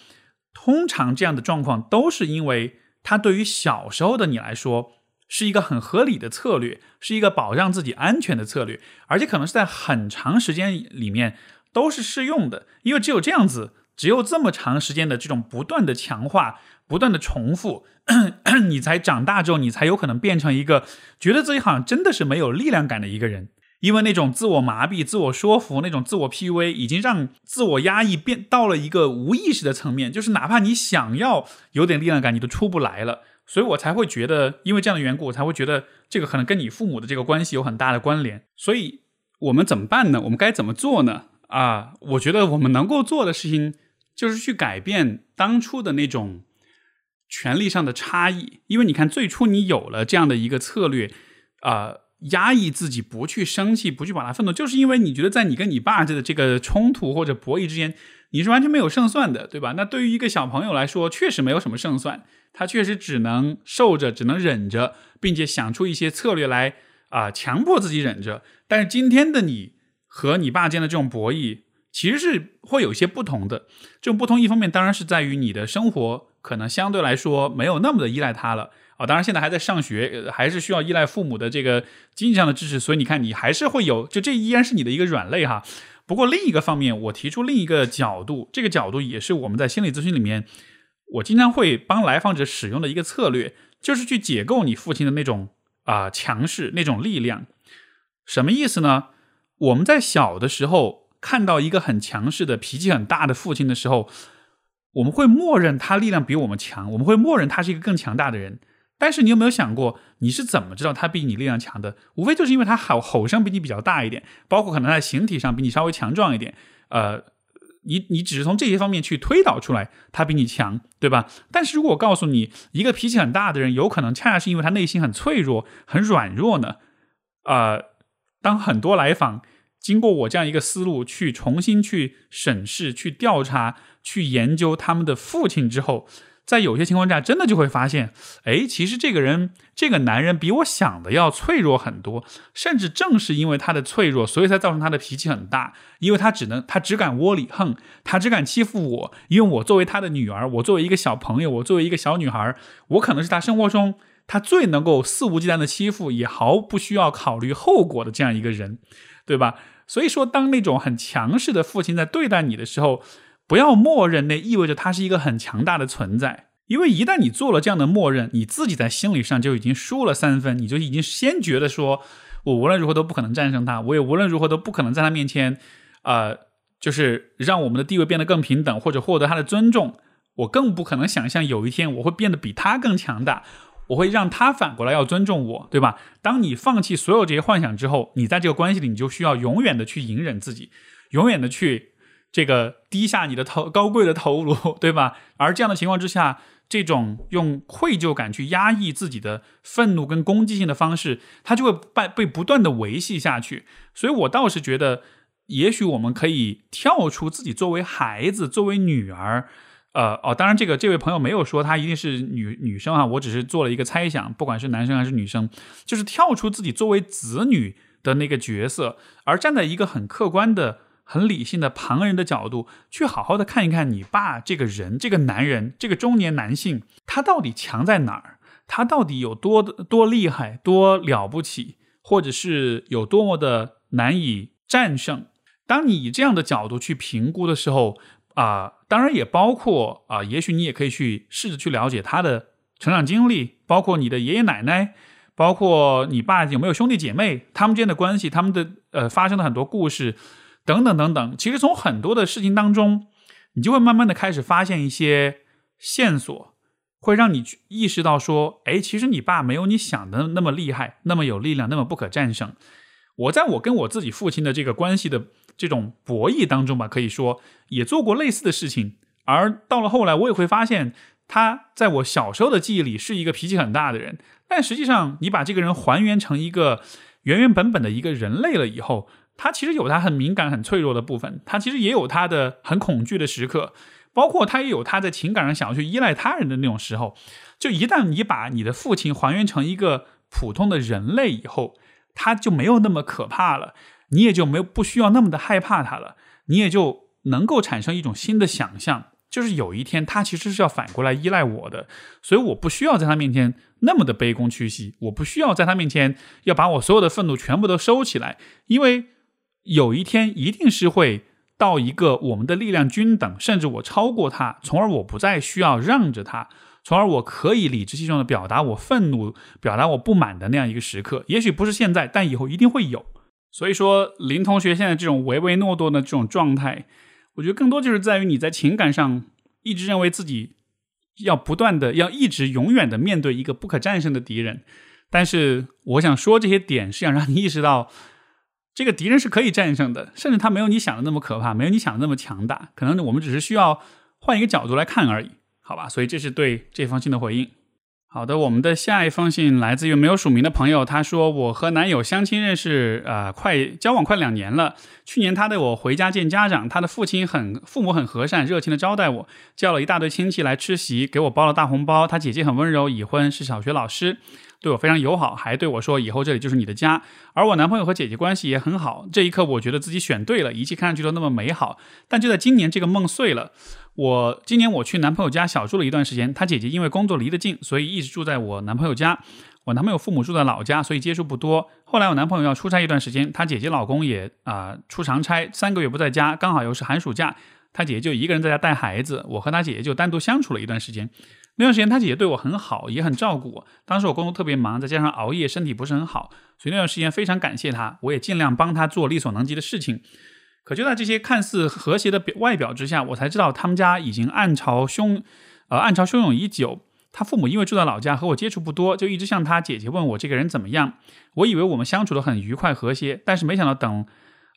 通常这样的状况都是因为他对于小时候的你来说是一个很合理的策略，是一个保障自己安全的策略，而且可能是在很长时间里面都是适用的，因为只有这样子，只有这么长时间的这种不断的强化。不断的重复，你才长大之后，你才有可能变成一个觉得自己好像真的是没有力量感的一个人。因为那种自我麻痹、自我说服、那种自我 PUA，已经让自我压抑变到了一个无意识的层面，就是哪怕你想要有点力量感，你都出不来了。所以我才会觉得，因为这样的缘故，我才会觉得这个可能跟你父母的这个关系有很大的关联。所以我们怎么办呢？我们该怎么做呢？啊，我觉得我们能够做的事情就是去改变当初的那种权力上的差异。因为你看，最初你有了这样的一个策略，啊，压抑自己，不去生气，不去把它愤怒，就是因为你觉得在你跟你爸这的这个冲突或者博弈之间。你是完全没有胜算的，对吧？那对于一个小朋友来说，确实没有什么胜算，他确实只能受着，只能忍着，并且想出一些策略来啊，强迫自己忍着。但是今天的你和你爸间的这种博弈，其实是会有一些不同的。这种不同，一方面当然是在于你的生活可能相对来说没有那么的依赖他了啊。当然现在还在上学，还是需要依赖父母的这个经济上的支持，所以你看，你还是会有，就这依然是你的一个软肋哈。不过另一个方面，我提出另一个角度，这个角度也是我们在心理咨询里面，我经常会帮来访者使用的一个策略，就是去解构你父亲的那种啊强势那种力量。什么意思呢？我们在小的时候看到一个很强势的脾气很大的父亲的时候，我们会默认他力量比我们强，我们会默认他是一个更强大的人。但是你有没有想过，你是怎么知道他比你力量强的？无非就是因为他吼吼声比你比较大一点，包括可能在形体上比你稍微强壮一点。呃，你你只是从这些方面去推导出来他比你强，对吧？但是如果我告诉你，一个脾气很大的人，有可能恰恰是因为他内心很脆弱、很软弱呢？啊，当很多来访经过我这样一个思路去重新去审视、去调查、去研究他们的父亲之后。在有些情况下，真的就会发现，哎，其实这个人，这个男人比我想的要脆弱很多。甚至正是因为他的脆弱，所以才造成他的脾气很大。因为他只能，他只敢窝里横，他只敢欺负我。因为我作为他的女儿，我作为一个小朋友，我作为一个小女孩，我可能是他生活中他最能够肆无忌惮的欺负，也毫不需要考虑后果的这样一个人，对吧？所以说，当那种很强势的父亲在对待你的时候，不要默认，那意味着他是一个很强大的存在。因为一旦你做了这样的默认，你自己在心理上就已经输了三分，你就已经先觉得说，我无论如何都不可能战胜他，我也无论如何都不可能在他面前，呃，就是让我们的地位变得更平等，或者获得他的尊重。我更不可能想象有一天我会变得比他更强大，我会让他反过来要尊重我，对吧？当你放弃所有这些幻想之后，你在这个关系里，你就需要永远的去隐忍自己，永远的去。这个低下你的头，高贵的头颅，对吧？而这样的情况之下，这种用愧疚感去压抑自己的愤怒跟攻击性的方式，它就会被被不断的维系下去。所以我倒是觉得，也许我们可以跳出自己作为孩子、作为女儿，呃，哦，当然这个这位朋友没有说他一定是女女生啊，我只是做了一个猜想，不管是男生还是女生，就是跳出自己作为子女的那个角色，而站在一个很客观的。很理性的旁人的角度去好好的看一看你爸这个人，这个男人，这个中年男性，他到底强在哪儿？他到底有多多厉害，多了不起，或者是有多么的难以战胜？当你以这样的角度去评估的时候，啊，当然也包括啊，也许你也可以去试着去了解他的成长经历，包括你的爷爷奶奶，包括你爸有没有兄弟姐妹，他们之间的关系，他们的呃发生的很多故事。等等等等，其实从很多的事情当中，你就会慢慢的开始发现一些线索，会让你去意识到说，哎，其实你爸没有你想的那么厉害，那么有力量，那么不可战胜。我在我跟我自己父亲的这个关系的这种博弈当中吧，可以说也做过类似的事情。而到了后来，我也会发现，他在我小时候的记忆里是一个脾气很大的人，但实际上，你把这个人还原成一个原原本本的一个人类了以后。他其实有他很敏感、很脆弱的部分，他其实也有他的很恐惧的时刻，包括他也有他在情感上想要去依赖他人的那种时候。就一旦你把你的父亲还原成一个普通的人类以后，他就没有那么可怕了，你也就没有不需要那么的害怕他了，你也就能够产生一种新的想象，就是有一天他其实是要反过来依赖我的，所以我不需要在他面前那么的卑躬屈膝，我不需要在他面前要把我所有的愤怒全部都收起来，因为。有一天一定是会到一个我们的力量均等，甚至我超过他，从而我不再需要让着他，从而我可以理直气壮的表达我愤怒、表达我不满的那样一个时刻。也许不是现在，但以后一定会有。所以说，林同学现在这种唯唯诺诺的这种状态，我觉得更多就是在于你在情感上一直认为自己要不断的要一直永远的面对一个不可战胜的敌人。但是我想说这些点是想让你意识到，这个敌人是可以战胜的，甚至他没有你想的那么可怕，没有你想的那么强大。可能我们只是需要换一个角度来看而已，好吧？所以这是对这封信的回应。好的，我们的下一封信来自于没有署名的朋友，他说：“我和男友相亲认识，呃，快交往快两年了。去年他带我回家见家长，他的父亲很父母很和善，热情的招待我，叫了一大堆亲戚来吃席，给我包了大红包。他姐姐很温柔，已婚，是小学老师。”对我非常友好，还对我说：“以后这里就是你的家。”而我男朋友和姐姐关系也很好。这一刻，我觉得自己选对了，一切看上去都那么美好。但就在今年，这个梦碎了。我今年我去男朋友家小住了一段时间，他姐姐因为工作离得近，所以一直住在我男朋友家。我男朋友父母住在老家，所以接触不多。后来我男朋友要出差一段时间，他姐姐老公也啊出长差，三个月不在家，刚好又是寒暑假，他姐姐就一个人在家带孩子。我和他姐姐就单独相处了一段时间。那段时间，他姐姐对我很好，也很照顾我。当时我工作特别忙，再加上熬夜，身体不是很好，所以那段时间非常感谢他。我也尽量帮他做力所能及的事情。可就在这些看似和谐的表外表之下，我才知道他们家已经暗潮汹，呃，暗潮汹涌已久。他父母因为住在老家，和我接触不多，就一直向他姐姐问我这个人怎么样。我以为我们相处的很愉快和谐，但是没想到等。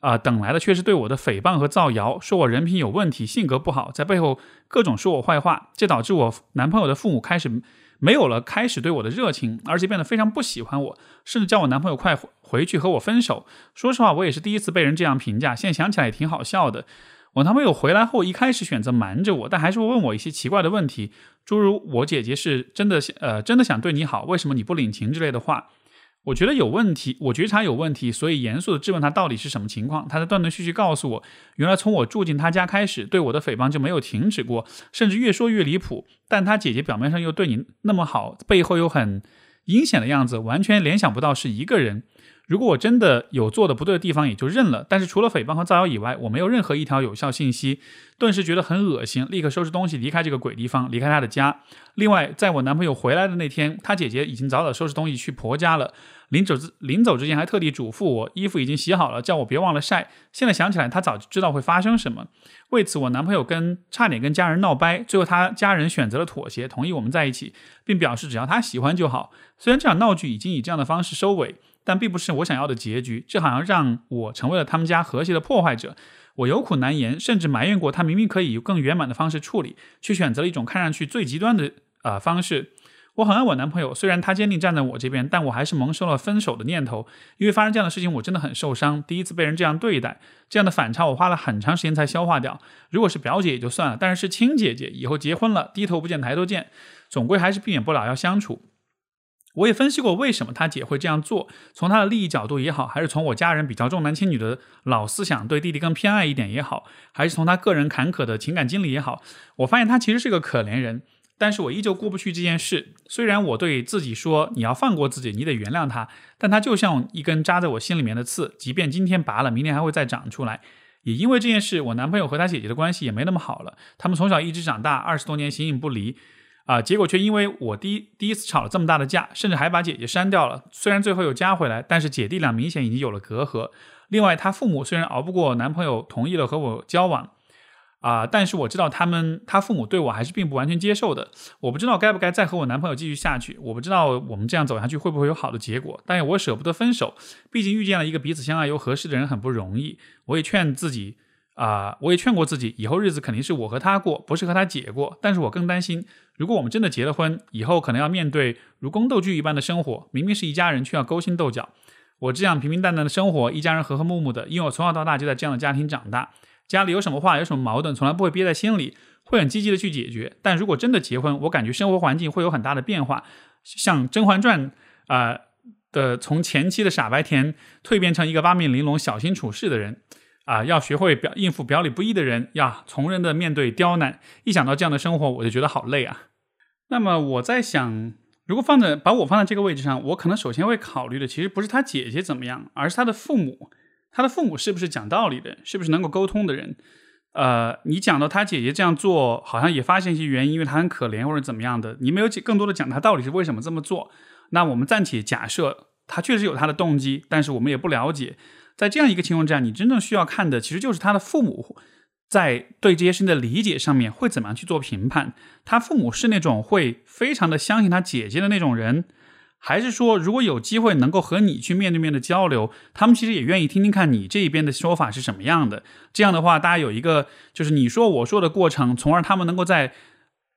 啊，等来的却是对我的诽谤和造谣，说我人品有问题，性格不好，在背后各种说我坏话。这导致我男朋友的父母开始没有了开始对我的热情，而且变得非常不喜欢我，甚至叫我男朋友快回去和我分手。说实话，我也是第一次被人这样评价，现在想起来也挺好笑的。我男朋友回来后，一开始选择瞒着我，但还是会问我一些奇怪的问题，诸如我姐姐是真的呃真的想对你好，为什么你不领情之类的话。我觉得有问题，我觉察有问题，所以严肃的质问他到底是什么情况。他在断断续续告诉我，原来从我住进他家开始，对我的诽谤就没有停止过，甚至越说越离谱。但他姐姐表面上又对你那么好，背后又很阴险的样子，完全联想不到是一个人。如果我真的有做的不对的地方，也就认了。但是除了诽谤和造谣以外，我没有任何一条有效信息，顿时觉得很恶心，立刻收拾东西离开这个鬼地方，离开他的家。另外，在我男朋友回来的那天，他姐姐已经早早收拾东西去婆家了。临走之临走之前，还特地嘱咐我，衣服已经洗好了，叫我别忘了晒。现在想起来，他早就知道会发生什么。为此，我男朋友跟差点跟家人闹掰，最后他家人选择了妥协，同意我们在一起，并表示只要他喜欢就好。虽然这场闹剧已经以这样的方式收尾，但并不是我想要的结局。这好像让我成为了他们家和谐的破坏者。我有苦难言，甚至埋怨过他明明可以用更圆满的方式处理，却选择了一种看上去最极端的呃方式。我很爱我男朋友，虽然他坚定站在我这边，但我还是萌生了分手的念头。因为发生这样的事情，我真的很受伤。第一次被人这样对待，这样的反差，我花了很长时间才消化掉。如果是表姐也就算了，但是是亲姐姐，以后结婚了，低头不见抬头见，总归还是避免不了要相处。我也分析过为什么他姐会这样做，从他的利益角度也好，还是从我家人比较重男轻女的老思想，对弟弟更偏爱一点也好，还是从他个人坎坷的情感经历也好，我发现他其实是个可怜人。但是我依旧过不去这件事。虽然我对自己说你要放过自己，你得原谅他，但他就像一根扎在我心里面的刺，即便今天拔了，明天还会再长出来。也因为这件事，我男朋友和他姐姐的关系也没那么好了。他们从小一直长大，二十多年形影不离，啊，结果却因为我第一第一次吵了这么大的架，甚至还把姐姐删掉了。虽然最后又加回来，但是姐弟俩明显已经有了隔阂。另外，他父母虽然熬不过男朋友同意了和我交往。啊！但是我知道他们，他父母对我还是并不完全接受的。我不知道该不该再和我男朋友继续下去。我不知道我们这样走下去会不会有好的结果。但是我舍不得分手，毕竟遇见了一个彼此相爱又合适的人很不容易。我也劝自己，啊，我也劝过自己，以后日子肯定是我和他过，不是和他姐过。但是我更担心，如果我们真的结了婚，以后可能要面对如宫斗剧一般的生活。明明是一家人，却要勾心斗角。我这样平平淡淡的生活，一家人和和睦睦的，因为我从小到大就在这样的家庭长大。家里有什么话，有什么矛盾，从来不会憋在心里，会很积极的去解决。但如果真的结婚，我感觉生活环境会有很大的变化，像《甄嬛传》啊的，从前期的傻白甜蜕变成一个八面玲珑、小心处事的人，啊，要学会表应付表里不一的人，要从容的面对刁难。一想到这样的生活，我就觉得好累啊。那么我在想，如果放在把我放在这个位置上，我可能首先会考虑的，其实不是他姐姐怎么样，而是他的父母。他的父母是不是讲道理的？是不是能够沟通的人？呃，你讲到他姐姐这样做，好像也发现一些原因，因为他很可怜或者怎么样的。你没有更多的讲他到底是为什么这么做。那我们暂且假设他确实有他的动机，但是我们也不了解。在这样一个情况之下，你真正需要看的其实就是他的父母在对这些事情的理解上面会怎么样去做评判？他父母是那种会非常的相信他姐姐的那种人，还是说如果有机会能够和你去面对面的交流，他们其实也愿意听听看你这一边的说法是什么样的？这样的话，大家有一个就是你说我说的过程，从而他们能够在。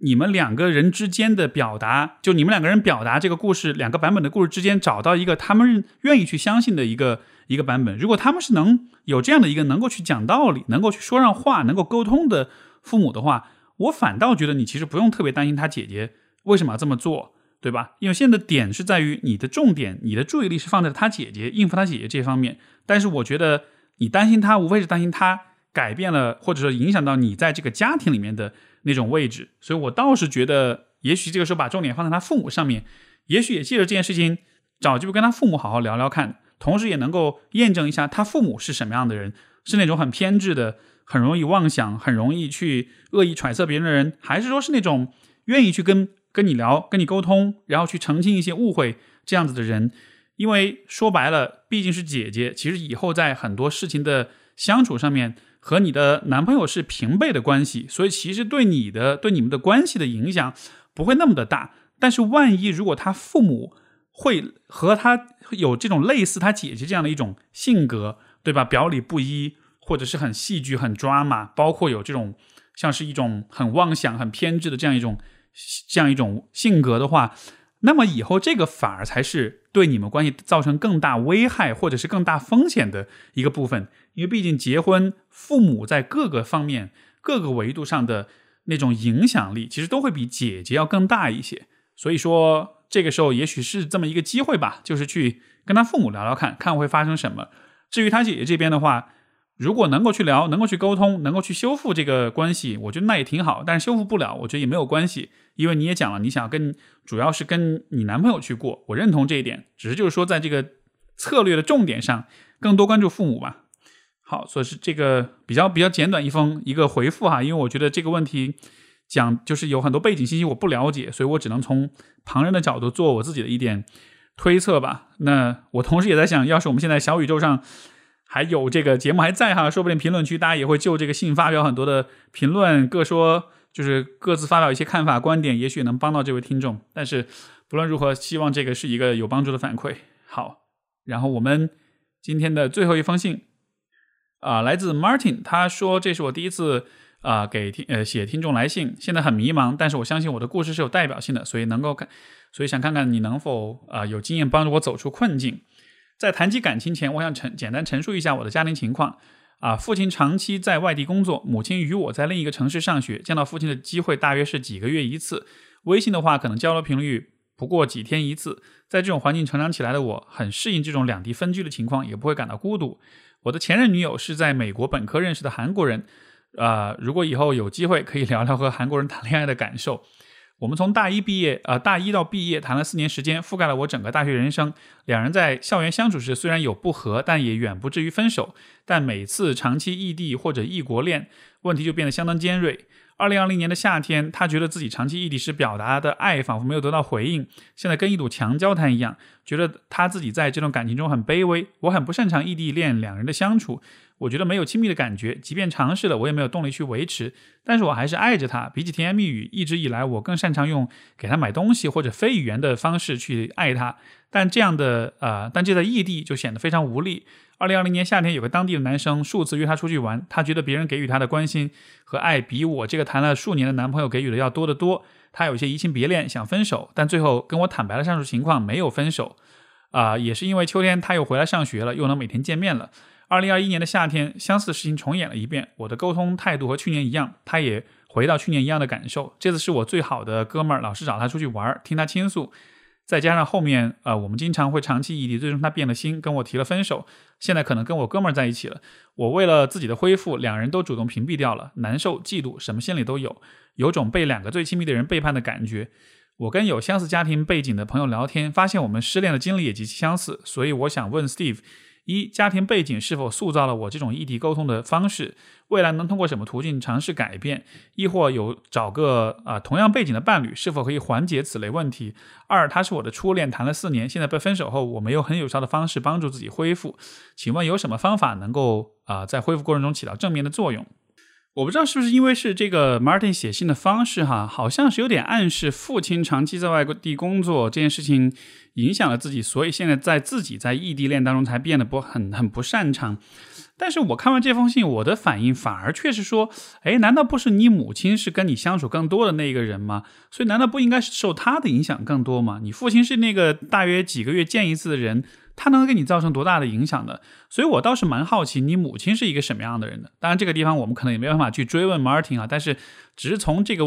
你们两个人之间的表达，就你们两个人表达这个故事两个版本的故事之间，找到一个他们愿意去相信的一个一个版本。如果他们是能有这样的一个能够去讲道理、能够去说上话、能够沟通的父母的话，我反倒觉得你其实不用特别担心他姐姐为什么要这么做，对吧？因为现在的点是在于你的重点、你的注意力是放在他姐姐应付他姐姐这方面。但是我觉得你担心他，无非是担心他改变了，或者说影响到你在这个家庭里面的。那种位置，所以我倒是觉得，也许这个时候把重点放在他父母上面，也许也借着这件事情，找机会跟他父母好好聊聊看，同时也能够验证一下他父母是什么样的人，是那种很偏执的、很容易妄想、很容易去恶意揣测别人的人，还是说是那种愿意去跟跟你聊、跟你沟通，然后去澄清一些误会这样子的人？因为说白了，毕竟是姐姐，其实以后在很多事情的相处上面。和你的男朋友是平辈的关系，所以其实对你的对你们的关系的影响不会那么的大。但是万一如果他父母会和他有这种类似他姐姐这样的一种性格，对吧？表里不一，或者是很戏剧、很抓马，包括有这种像是一种很妄想、很偏执的这样一种这样一种性格的话。那么以后这个反而才是对你们关系造成更大危害或者是更大风险的一个部分，因为毕竟结婚，父母在各个方面、各个维度上的那种影响力，其实都会比姐姐要更大一些。所以说，这个时候也许是这么一个机会吧，就是去跟他父母聊聊看看会发生什么。至于他姐姐这边的话，如果能够去聊，能够去沟通，能够去修复这个关系，我觉得那也挺好。但是修复不了，我觉得也没有关系，因为你也讲了，你想跟主要是跟你男朋友去过，我认同这一点。只是就是说，在这个策略的重点上，更多关注父母吧。好，所以是这个比较比较简短一封一个回复哈，因为我觉得这个问题讲就是有很多背景信息我不了解，所以我只能从旁人的角度做我自己的一点推测吧。那我同时也在想，要是我们现在小宇宙上。还有这个节目还在哈，说不定评论区大家也会就这个信发表很多的评论，各说就是各自发表一些看法观点，也许能帮到这位听众。但是不论如何，希望这个是一个有帮助的反馈。好，然后我们今天的最后一封信啊，来自 Martin，他说这是我第一次啊给听呃写听众来信，现在很迷茫，但是我相信我的故事是有代表性的，所以能够看，所以想看看你能否啊有经验帮助我走出困境。在谈及感情前，我想陈简单陈述一下我的家庭情况。啊，父亲长期在外地工作，母亲与我在另一个城市上学，见到父亲的机会大约是几个月一次。微信的话，可能交流频率不过几天一次。在这种环境成长起来的我，很适应这种两地分居的情况，也不会感到孤独。我的前任女友是在美国本科认识的韩国人。啊，如果以后有机会，可以聊聊和韩国人谈恋爱的感受。我们从大一毕业，呃，大一到毕业谈了四年时间，覆盖了我整个大学人生。两人在校园相处时虽然有不和，但也远不至于分手。但每次长期异地或者异国恋，问题就变得相当尖锐。二零二零年的夏天，他觉得自己长期异地时表达的爱仿佛没有得到回应，现在跟一堵墙交谈一样，觉得他自己在这段感情中很卑微。我很不擅长异地恋两人的相处，我觉得没有亲密的感觉，即便尝试了，我也没有动力去维持。但是我还是爱着他。比起甜言蜜语，一直以来我更擅长用给他买东西或者非语言的方式去爱他。但这样的呃，但这在异地就显得非常无力。二零二零年夏天，有个当地的男生数次约她出去玩，她觉得别人给予她的关心和爱比我这个谈了数年的男朋友给予的要多得多。她有些移情别恋，想分手，但最后跟我坦白了上述情况，没有分手。啊，也是因为秋天他又回来上学了，又能每天见面了。二零二一年的夏天，相似的事情重演了一遍。我的沟通态度和去年一样，他也回到去年一样的感受。这次是我最好的哥们儿，老是找他出去玩，听他倾诉。再加上后面，呃，我们经常会长期异地，最终他变了心，跟我提了分手。现在可能跟我哥们儿在一起了。我为了自己的恢复，两人都主动屏蔽掉了，难受、嫉妒，什么心理都有，有种被两个最亲密的人背叛的感觉。我跟有相似家庭背景的朋友聊天，发现我们失恋的经历也极其相似，所以我想问 Steve。一家庭背景是否塑造了我这种异地沟通的方式？未来能通过什么途径尝试改变？亦或有找个啊同样背景的伴侣，是否可以缓解此类问题？二，他是我的初恋，谈了四年，现在被分手后，我没有很有效的方式帮助自己恢复，请问有什么方法能够啊在恢复过程中起到正面的作用？我不知道是不是因为是这个 Martin 写信的方式哈，好像是有点暗示父亲长期在外地工作这件事情影响了自己，所以现在在自己在异地恋当中才变得不很很不擅长。但是我看完这封信，我的反应反而却是说，哎，难道不是你母亲是跟你相处更多的那一个人吗？所以难道不应该是受他的影响更多吗？你父亲是那个大约几个月见一次的人。他能给你造成多大的影响的？所以我倒是蛮好奇，你母亲是一个什么样的人的。当然，这个地方我们可能也没办法去追问 Martin 啊。但是，只是从这个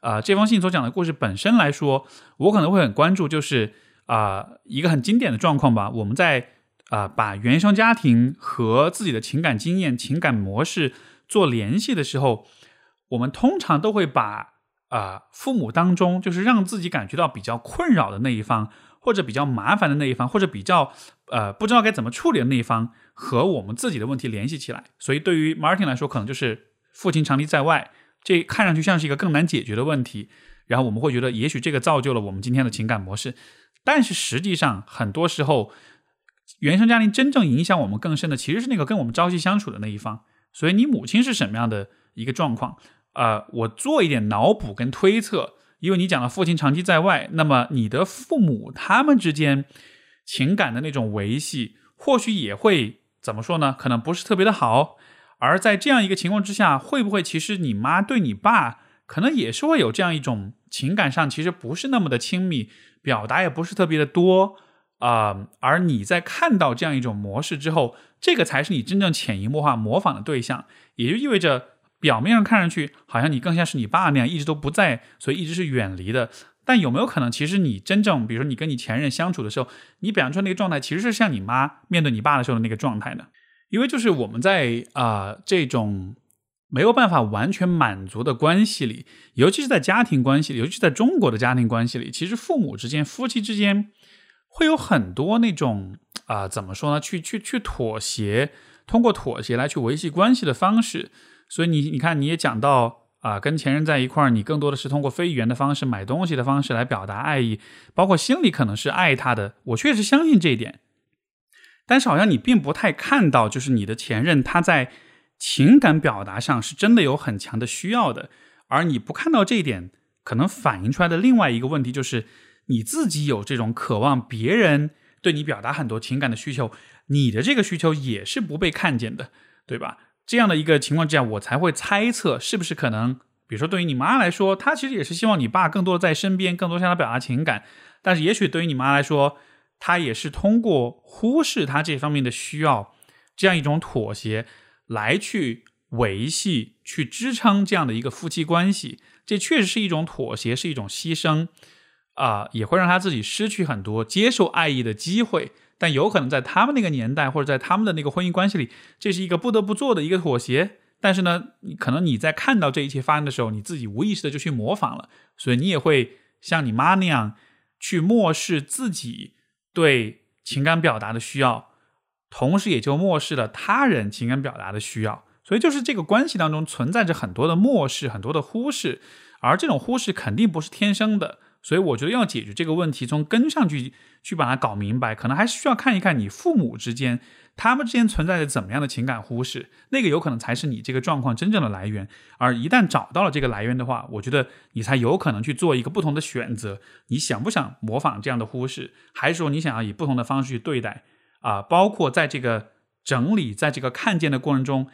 啊这封信所讲的故事本身来说，我可能会很关注，就是啊一个很经典的状况吧。我们在啊把原生家庭和自己的情感经验、情感模式做联系的时候，我们通常都会把啊父母当中就是让自己感觉到比较困扰的那一方。或者比较麻烦的那一方，或者比较呃不知道该怎么处理的那一方，和我们自己的问题联系起来。所以对于 Martin 来说，可能就是父亲长期在外，这看上去像是一个更难解决的问题。然后我们会觉得，也许这个造就了我们今天的情感模式。但是实际上，很多时候，原生家庭真正影响我们更深的，其实是那个跟我们朝夕相处的那一方。所以你母亲是什么样的一个状况？呃，我做一点脑补跟推测。因为你讲了父亲长期在外，那么你的父母他们之间情感的那种维系，或许也会怎么说呢？可能不是特别的好。而在这样一个情况之下，会不会其实你妈对你爸可能也是会有这样一种情感上其实不是那么的亲密，表达也不是特别的多啊？而你在看到这样一种模式之后，这个才是你真正潜移默化模仿的对象，也就意味着。表面上看上去好像你更像是你爸那样一直都不在，所以一直是远离的。但有没有可能，其实你真正，比如说你跟你前任相处的时候，你表现出那个状态，其实是像你妈面对你爸的时候的那个状态呢？因为就是我们在啊这种没有办法完全满足的关系里，尤其是在家庭关系里，尤其在中国的家庭关系里，其实父母之间、夫妻之间会有很多那种啊怎么说呢？去去去妥协，通过妥协来去维系关系的方式。所以你你看，你也讲到啊，跟前任在一块儿，你更多的是通过非语言的方式、买东西的方式来表达爱意，包括心里可能是爱他的。我确实相信这一点，但是好像你并不太看到，就是你的前任他在情感表达上是真的有很强的需要的，而你不看到这一点，可能反映出来的另外一个问题就是你自己有这种渴望别人对你表达很多情感的需求，你的这个需求也是不被看见的，对吧？这样的一个情况之下，我才会猜测是不是可能，比如说对于你妈来说，她其实也是希望你爸更多的在身边，更多向她表达情感。但是也许对于你妈来说，她也是通过忽视她这方面的需要，这样一种妥协来去维系、去支撑这样的一个夫妻关系。这确实是一种妥协，是一种牺牲啊，也会让她自己失去很多接受爱意的机会。但有可能在他们那个年代，或者在他们的那个婚姻关系里，这是一个不得不做的一个妥协。但是呢，可能你在看到这一切发生的时候，你自己无意识的就去模仿了，所以你也会像你妈那样去漠视自己对情感表达的需要，同时也就漠视了他人情感表达的需要。所以就是这个关系当中存在着很多的漠视，很多的忽视，而这种忽视肯定不是天生的。所以我觉得要解决这个问题，从根上去去把它搞明白，可能还是需要看一看你父母之间，他们之间存在着怎么样的情感忽视，那个有可能才是你这个状况真正的来源。而一旦找到了这个来源的话，我觉得你才有可能去做一个不同的选择。你想不想模仿这样的忽视，还是说你想要以不同的方式去对待？啊，包括在这个整理，在这个看见的过程中。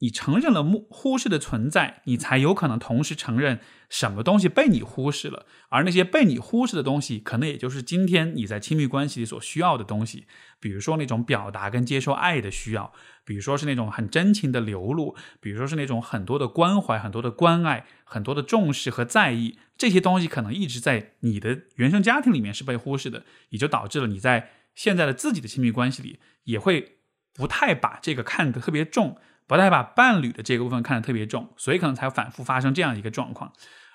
你承认了目忽视的存在，你才有可能同时承认什么东西被你忽视了，而那些被你忽视的东西，可能也就是今天你在亲密关系里所需要的东西。比如说那种表达跟接受爱的需要，比如说是那种很真情的流露，比如说是那种很多的关怀、很多的关爱、很多的重视和在意，这些东西可能一直在你的原生家庭里面是被忽视的，也就导致了你在现在的自己的亲密关系里也会不太把这个看得特别重。不太把伴侣的这个部分看得特别重，所以可能才反复发生这样一个状况。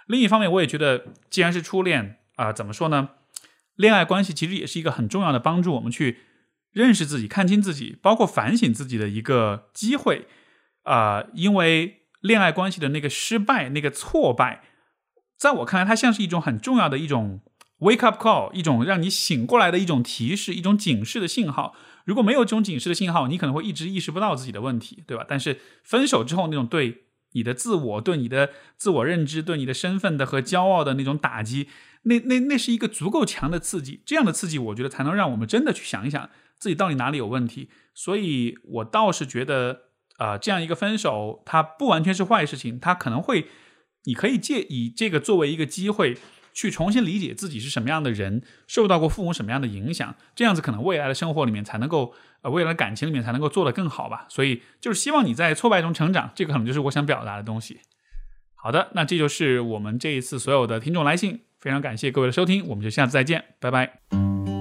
另一方面，我也觉得，既然是初恋啊，怎么说呢？恋爱关系其实也是一个很重要的帮助我们去认识自己、看清自己，包括反省自己的一个机会啊。因为恋爱关系的那个失败、那个挫败，在我看来，它像是一种很重要的一种 wake up call，一种让你醒过来的一种提示、一种警示的信号。如果没有这种警示的信号，你可能会一直意识不到自己的问题，对吧？但是分手之后那种对你的自我、对你的自我认知、对你的身份的和骄傲的那种打击，那那那是一个足够强的刺激。这样的刺激，我觉得才能让我们真的去想一想自己到底哪里有问题。所以我倒是觉得，啊，这样一个分手，它不完全是坏事情，它可能会，你可以借以这个作为一个机会。去重新理解自己是什么样的人，受到过父母什么样的影响，这样子可能未来的生活里面才能够，呃，未来的感情里面才能够做得更好吧。所以就是希望你在挫败中成长，这个可能就是我想表达的东西。好的，那这就是我们这一次所有的听众来信，非常感谢各位的收听，我们就下次再见，拜拜。